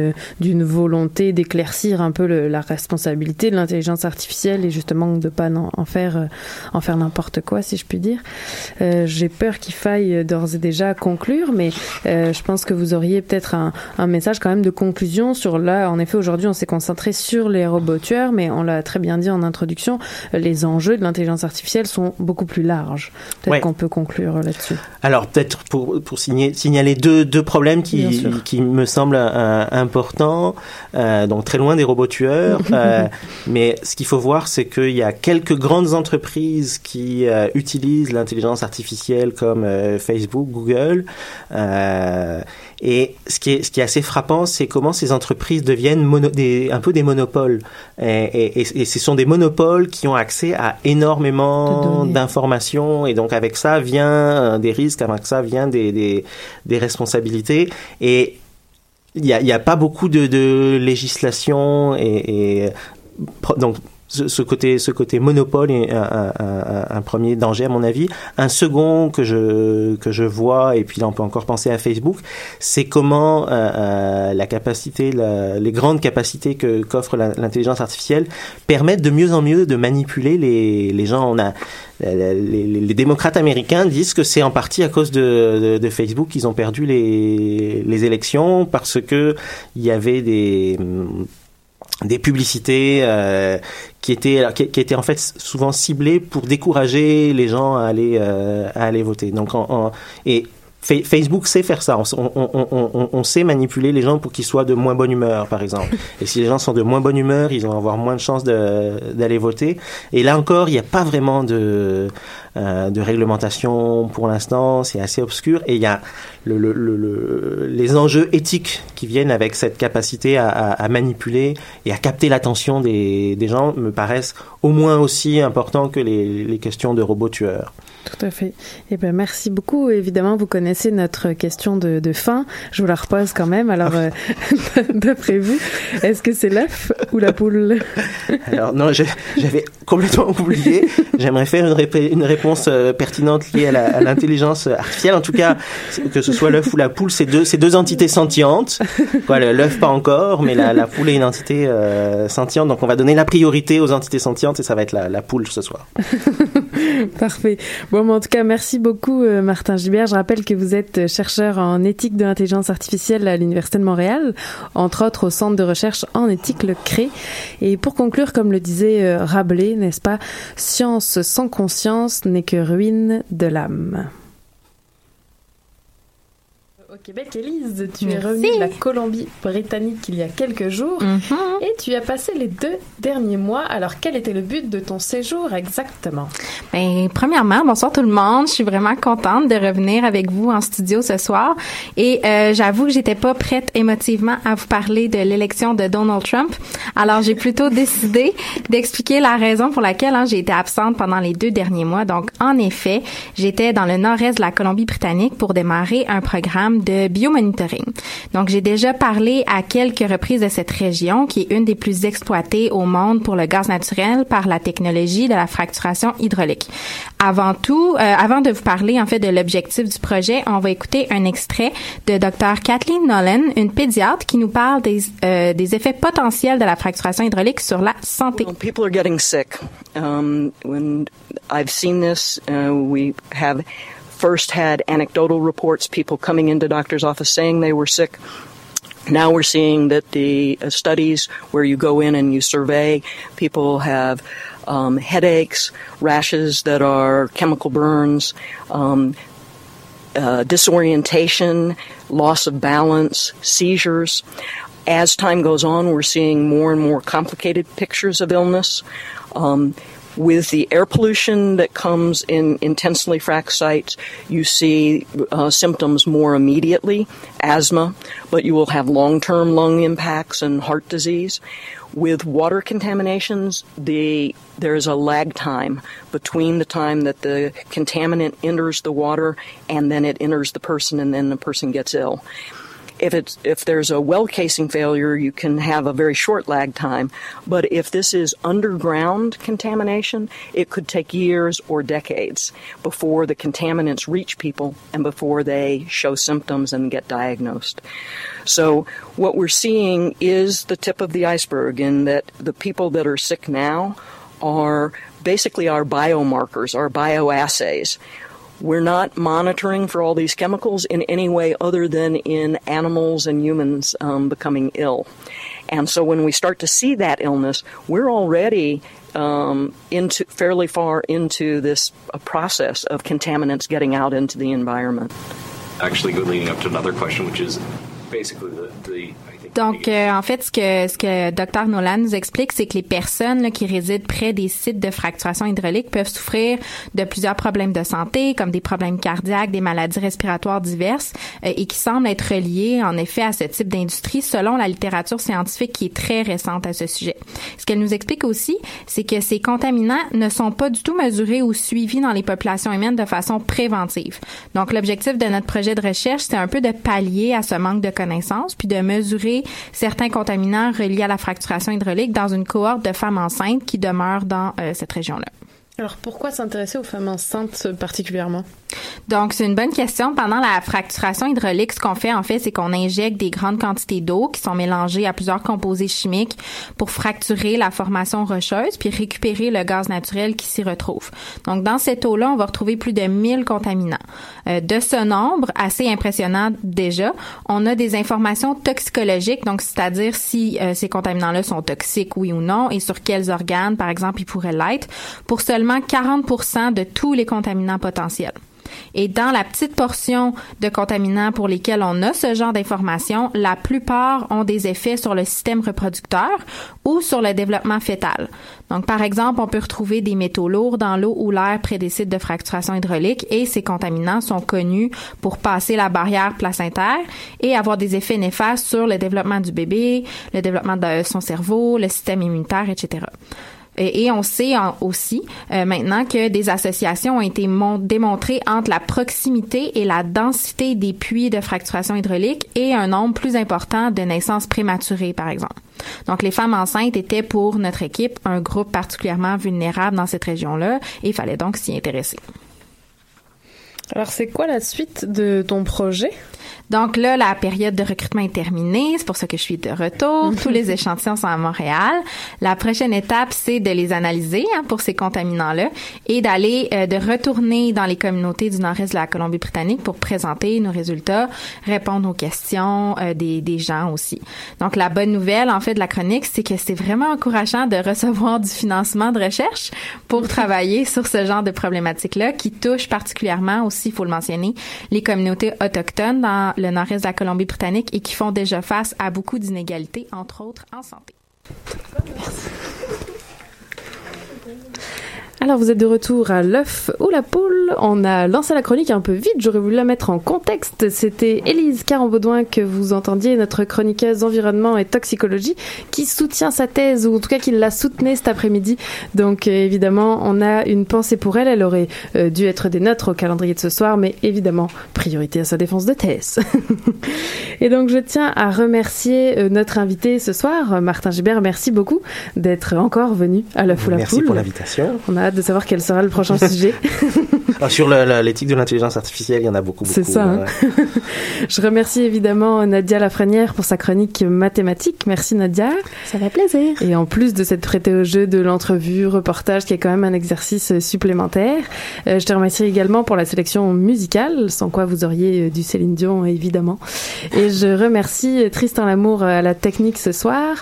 d'une volonté d'éclaircir un peu le- la responsabilité de l'intelligence artificielle et justement de pas en, en faire euh, en faire n'importe quoi, si je puis dire. Euh, J'ai peur qu'il faille d'ores et déjà conclure, mais euh, je pense que vous auriez peut-être un, un message quand même de conclusion sur là. En effet, aujourd'hui, on s'est concentré sur les robots tueurs, mais on l'a très bien dit en introduction, les enjeux de l'intelligence artificielle sont beaucoup plus larges. Peut-être Ouais. qu'on peut conclure là-dessus. Alors peut-être pour, pour signer- signaler deux, deux problèmes qui, qui me semblent euh, importants, euh, donc très loin des robots tueurs, <laughs> euh, mais ce qu'il faut voir c'est qu'il y a quelques grandes entreprises qui euh, utilisent l'intelligence artificielle comme Facebook, Google, et ce qui, est, ce qui est assez frappant c'est comment ces entreprises deviennent mono- des, un peu des monopoles, et, et, et- et ce sont des monopoles qui ont accès à énormément d'informations et donc avec ça vient des risques, avec ça vient des, des, des responsabilités. Et il n'y a, pas beaucoup de, de législation et, donc ce, côté ce côté monopole est un, un- un- premier danger à mon avis. Un second que je que je vois et puis là on peut encore penser à Facebook c'est comment euh, euh, la capacité la- les grandes capacités que qu'offre l'intelligence artificielle permettent de mieux en mieux de manipuler les les gens. On a les, les- les démocrates américains disent que c'est en partie à cause de, de, de Facebook qu'ils ont perdu les, les élections parce que il y avait des des publicités euh, qui étaient qui, étaient en fait souvent ciblées pour décourager les gens à aller euh, à aller voter. Donc en, en- et Fa- Facebook sait faire ça. On, on, sait manipuler les gens pour qu'ils soient de moins bonne humeur, par exemple. Et si les gens sont de moins bonne humeur, ils vont avoir moins de chances d'aller voter. Et là encore, il n'y a pas vraiment de, euh, de réglementation pour l'instant. C'est assez obscur. Et il y a le, le, le, le- les enjeux éthiques qui viennent avec cette capacité à, à, à manipuler et à capter l'attention des, des gens me paraissent au moins aussi importants que les, les questions de robots tueurs. Tout à fait. Eh ben, merci beaucoup. Évidemment, vous connaissez notre question de, de fin. Je vous la repose quand même. Alors, <laughs> euh, <laughs> d'après vous, est-ce que c'est l'œuf ou la poule? Alors non, j'avais complètement <laughs> oublié. J'aimerais faire une, réponse euh, pertinente liée à l'intelligence artificielle. En tout cas, que ce soit l'œuf ou la poule, c'est deux, entités sentientes. L'œuf pas encore, mais la, poule est une entité euh, sentiente. Donc on va donner la priorité aux entités sentientes et ça va être la, la poule ce soir. <laughs> Parfait. Bon, mais en tout cas, merci beaucoup, euh, Martin Gibert. Je rappelle que vous êtes chercheur en éthique de l'intelligence artificielle à l'Université de Montréal, entre autres au Centre de recherche en éthique, le CRE. Et pour conclure, comme le disait euh, Rabelais, n'est-ce pas, science sans conscience n'est que ruine de l'âme. Québec. Élise, tu es Merci. revenue de la Colombie-Britannique il y a quelques jours Mhm. et tu as passé les deux derniers mois. Alors, quel était le but de ton séjour exactement? Ben, premièrement, bonsoir tout le monde. Je suis vraiment contente de revenir avec vous en studio ce soir. Et euh, j'avoue que j'étais pas prête émotivement à vous parler de l'élection de Donald Trump. Alors j'ai plutôt <laughs> décidé d'expliquer la raison pour laquelle hein, j'ai été absente pendant les deux derniers mois. Donc en effet, j'étais dans le nord-est de la Colombie-Britannique pour démarrer un programme de biomonitoring. Donc j'ai déjà parlé à quelques reprises de cette région qui est une des plus exploitées au monde pour le gaz naturel par la technologie de la fracturation hydraulique. Avant tout, euh, avant de vous parler en fait de l'objectif du projet, on va écouter un extrait de Dr Kathleen Nolan, une pédiatre qui nous parle des, euh, des effets potentiels de la fracturation hydraulique sur la santé. First had anecdotal reports, people coming into doctor's office saying they were sick. Now we're seeing that the uh, studies where you go in and you survey, people have um, headaches, rashes that are chemical burns, um, uh, disorientation, loss of balance, seizures. As time goes on, we're seeing more and more complicated pictures of illness. Um, with the air pollution that comes in intensely fracked sites, you see uh, symptoms more immediately, asthma, but you will have long-term lung impacts and heart disease. With water contaminations, the there is a lag time between the time that the contaminant enters the water and then it enters the person and then the person gets ill. If it's if there's a well casing failure, you can have a very short lag time. But if this is underground contamination, it could take years or decades before the contaminants reach people and before they show symptoms and get diagnosed. So what we're seeing is the tip of the iceberg in that the people that are sick now are basically our biomarkers, our bioassays. We're not monitoring for all these chemicals in any way other than in animals and humans um, becoming ill. And so when we start to see that illness, we're already um, into fairly far into this uh, process of contaminants getting out into the environment. Actually, leading up to another question, which is basically the Donc, euh, en fait, ce que ce que Dr Nolan nous explique, c'est que les personnes là, qui résident près des sites de fracturation hydraulique peuvent souffrir de plusieurs problèmes de santé, comme des problèmes cardiaques, des maladies respiratoires diverses, euh, et qui semblent être reliés, en effet, à ce type d'industrie, selon la littérature scientifique qui est très récente à ce sujet. Ce qu'elle nous explique aussi, c'est que ces contaminants ne sont pas du tout mesurés ou suivis dans les populations humaines de façon préventive. Donc, l'objectif de notre projet de recherche, c'est un peu de pallier à ce manque de connaissances, puis de mesurer certains contaminants reliés à la fracturation hydraulique dans une cohorte de femmes enceintes qui demeurent dans euh, cette région-là. Alors, pourquoi s'intéresser aux femmes enceintes particulièrement? Donc, c'est une bonne question. Pendant la fracturation hydraulique, ce qu'on fait, en fait, c'est qu'on injecte des grandes quantités d'eau qui sont mélangées à plusieurs composés chimiques pour fracturer la formation rocheuse puis récupérer le gaz naturel qui s'y retrouve. Donc, dans cette eau-là, on va retrouver plus de 1000 contaminants. Euh, de ce nombre, assez impressionnant déjà, on a des informations toxicologiques, donc c'est-à-dire si euh, ces contaminants-là sont toxiques, oui ou non, et sur quels organes, par exemple, ils pourraient l'être, pour seulement 40% de tous les contaminants potentiels. Et dans la petite portion de contaminants pour lesquels on a ce genre d'informations, la plupart ont des effets sur le système reproducteur ou sur le développement fœtal. Donc, par exemple, on peut retrouver des métaux lourds dans l'eau ou l'air près des sites de fracturation hydraulique et ces contaminants sont connus pour passer la barrière placentaire et avoir des effets néfastes sur le développement du bébé, le développement de son cerveau, le système immunitaire, etc. Et, on sait aussi euh, maintenant que des associations ont été mon- démontrées entre la proximité et la densité des puits de fracturation hydraulique et un nombre plus important de naissances prématurées, par exemple. Donc, les femmes enceintes étaient pour notre équipe un groupe particulièrement vulnérable dans cette région-là et il fallait donc s'y intéresser. Alors, c'est quoi la suite de ton projet? Donc là, la période de recrutement est terminée. C'est pour ça que je suis de retour. <laughs> Tous les échantillons sont à Montréal. La prochaine étape, c'est de les analyser hein, pour ces contaminants-là et d'aller euh, de retourner dans les communautés du nord-est de la Colombie-Britannique pour présenter nos résultats, répondre aux questions euh, des, des gens aussi. Donc la bonne nouvelle, en fait, de la chronique, c'est que c'est vraiment encourageant de recevoir du financement de recherche pour <laughs> travailler sur ce genre de problématiques-là qui touchent particulièrement aussi il faut le mentionner, les communautés autochtones dans le nord-est de la Colombie-Britannique et qui font déjà face à beaucoup d'inégalités, entre autres en santé. Alors vous êtes de retour à l'œuf ou la poule. On a lancé la chronique un peu vite, j'aurais voulu la mettre en contexte. C'était Élise Carambaudouin que vous entendiez, notre chroniqueuse environnement et toxicologie, qui soutient sa thèse, ou en tout cas qui la soutenait cet après-midi. Donc euh, évidemment, on a une pensée pour elle. Elle aurait euh, dû être des nôtres au calendrier de ce soir, mais évidemment, priorité à sa défense de thèse. <laughs> et donc je tiens à remercier euh, notre invité ce soir, Martin Gibert. Merci beaucoup d'être encore venu à l'œuf ou la poule. Merci pour l'invitation. On a hâte de savoir quel sera le prochain <laughs> sujet. Ah, sur l'éthique de l'intelligence artificielle, il y en a beaucoup, beaucoup. C'est ça. hein. ouais. <laughs> Je remercie évidemment Nadia Lafrenière pour sa chronique mathématique. Merci Nadia. Ça fait plaisir. Et en plus de s'être prêtée au jeu de l'entrevue, reportage, qui est quand même un exercice supplémentaire, euh, je te remercie également pour la sélection musicale, sans quoi vous auriez euh, du Céline Dion évidemment. Et je remercie Tristan Lamour euh, à la technique ce soir.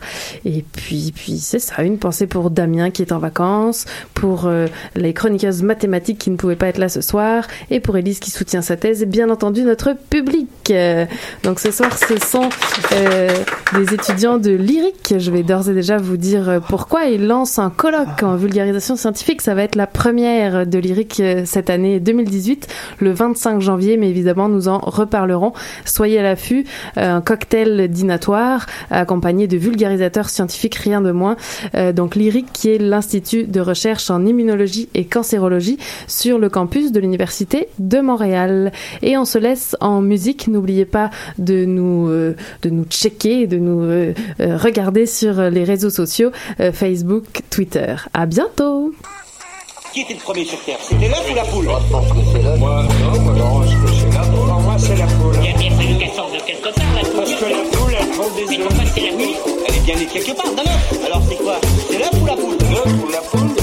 Et puis, puis c'est ça, une pensée pour Damien qui est en vacances, pour les chroniqueuses mathématiques qui ne pouvaient pas être là ce soir, et pour Élise qui soutient sa thèse, et bien entendu notre public. Euh, donc ce soir, ce sont euh, des étudiants de lyrique. Je vais d'ores et déjà vous dire euh, pourquoi ils lancent un colloque en vulgarisation scientifique. Ça va être la première de lyrique euh, cette année 2018, le 25 janvier, mais évidemment nous en reparlerons. Soyez à l'affût, Euh, un cocktail dînatoire accompagné de vulgarisateurs scientifiques, rien de moins. Euh, donc lyrique qui est l'institut de recherche en immunologie et cancérologie sur le campus de l'université de Montréal. Et on se laisse en musique. N'oubliez pas de nous euh, de nous checker, de nous euh, euh, regarder sur les réseaux sociaux euh, Facebook, Twitter. À bientôt. Qui était le premier sur Terre? C'était l'œuf ou la poule? Moi, je pense que c'est l'œuf. Moi, non, moi, non, je pense que c'est la poule. Non, moi, c'est la poule. Il a bien fallu qu'elle sorte de quelque part, la poule. Parce que la poule, elle prend des Mais œufs. pourquoi c'est la Oui, elle est bien née quelque part, d'un œuf. Alors, c'est quoi? C'est l'œuf ou la poule? L'œuf ou la poule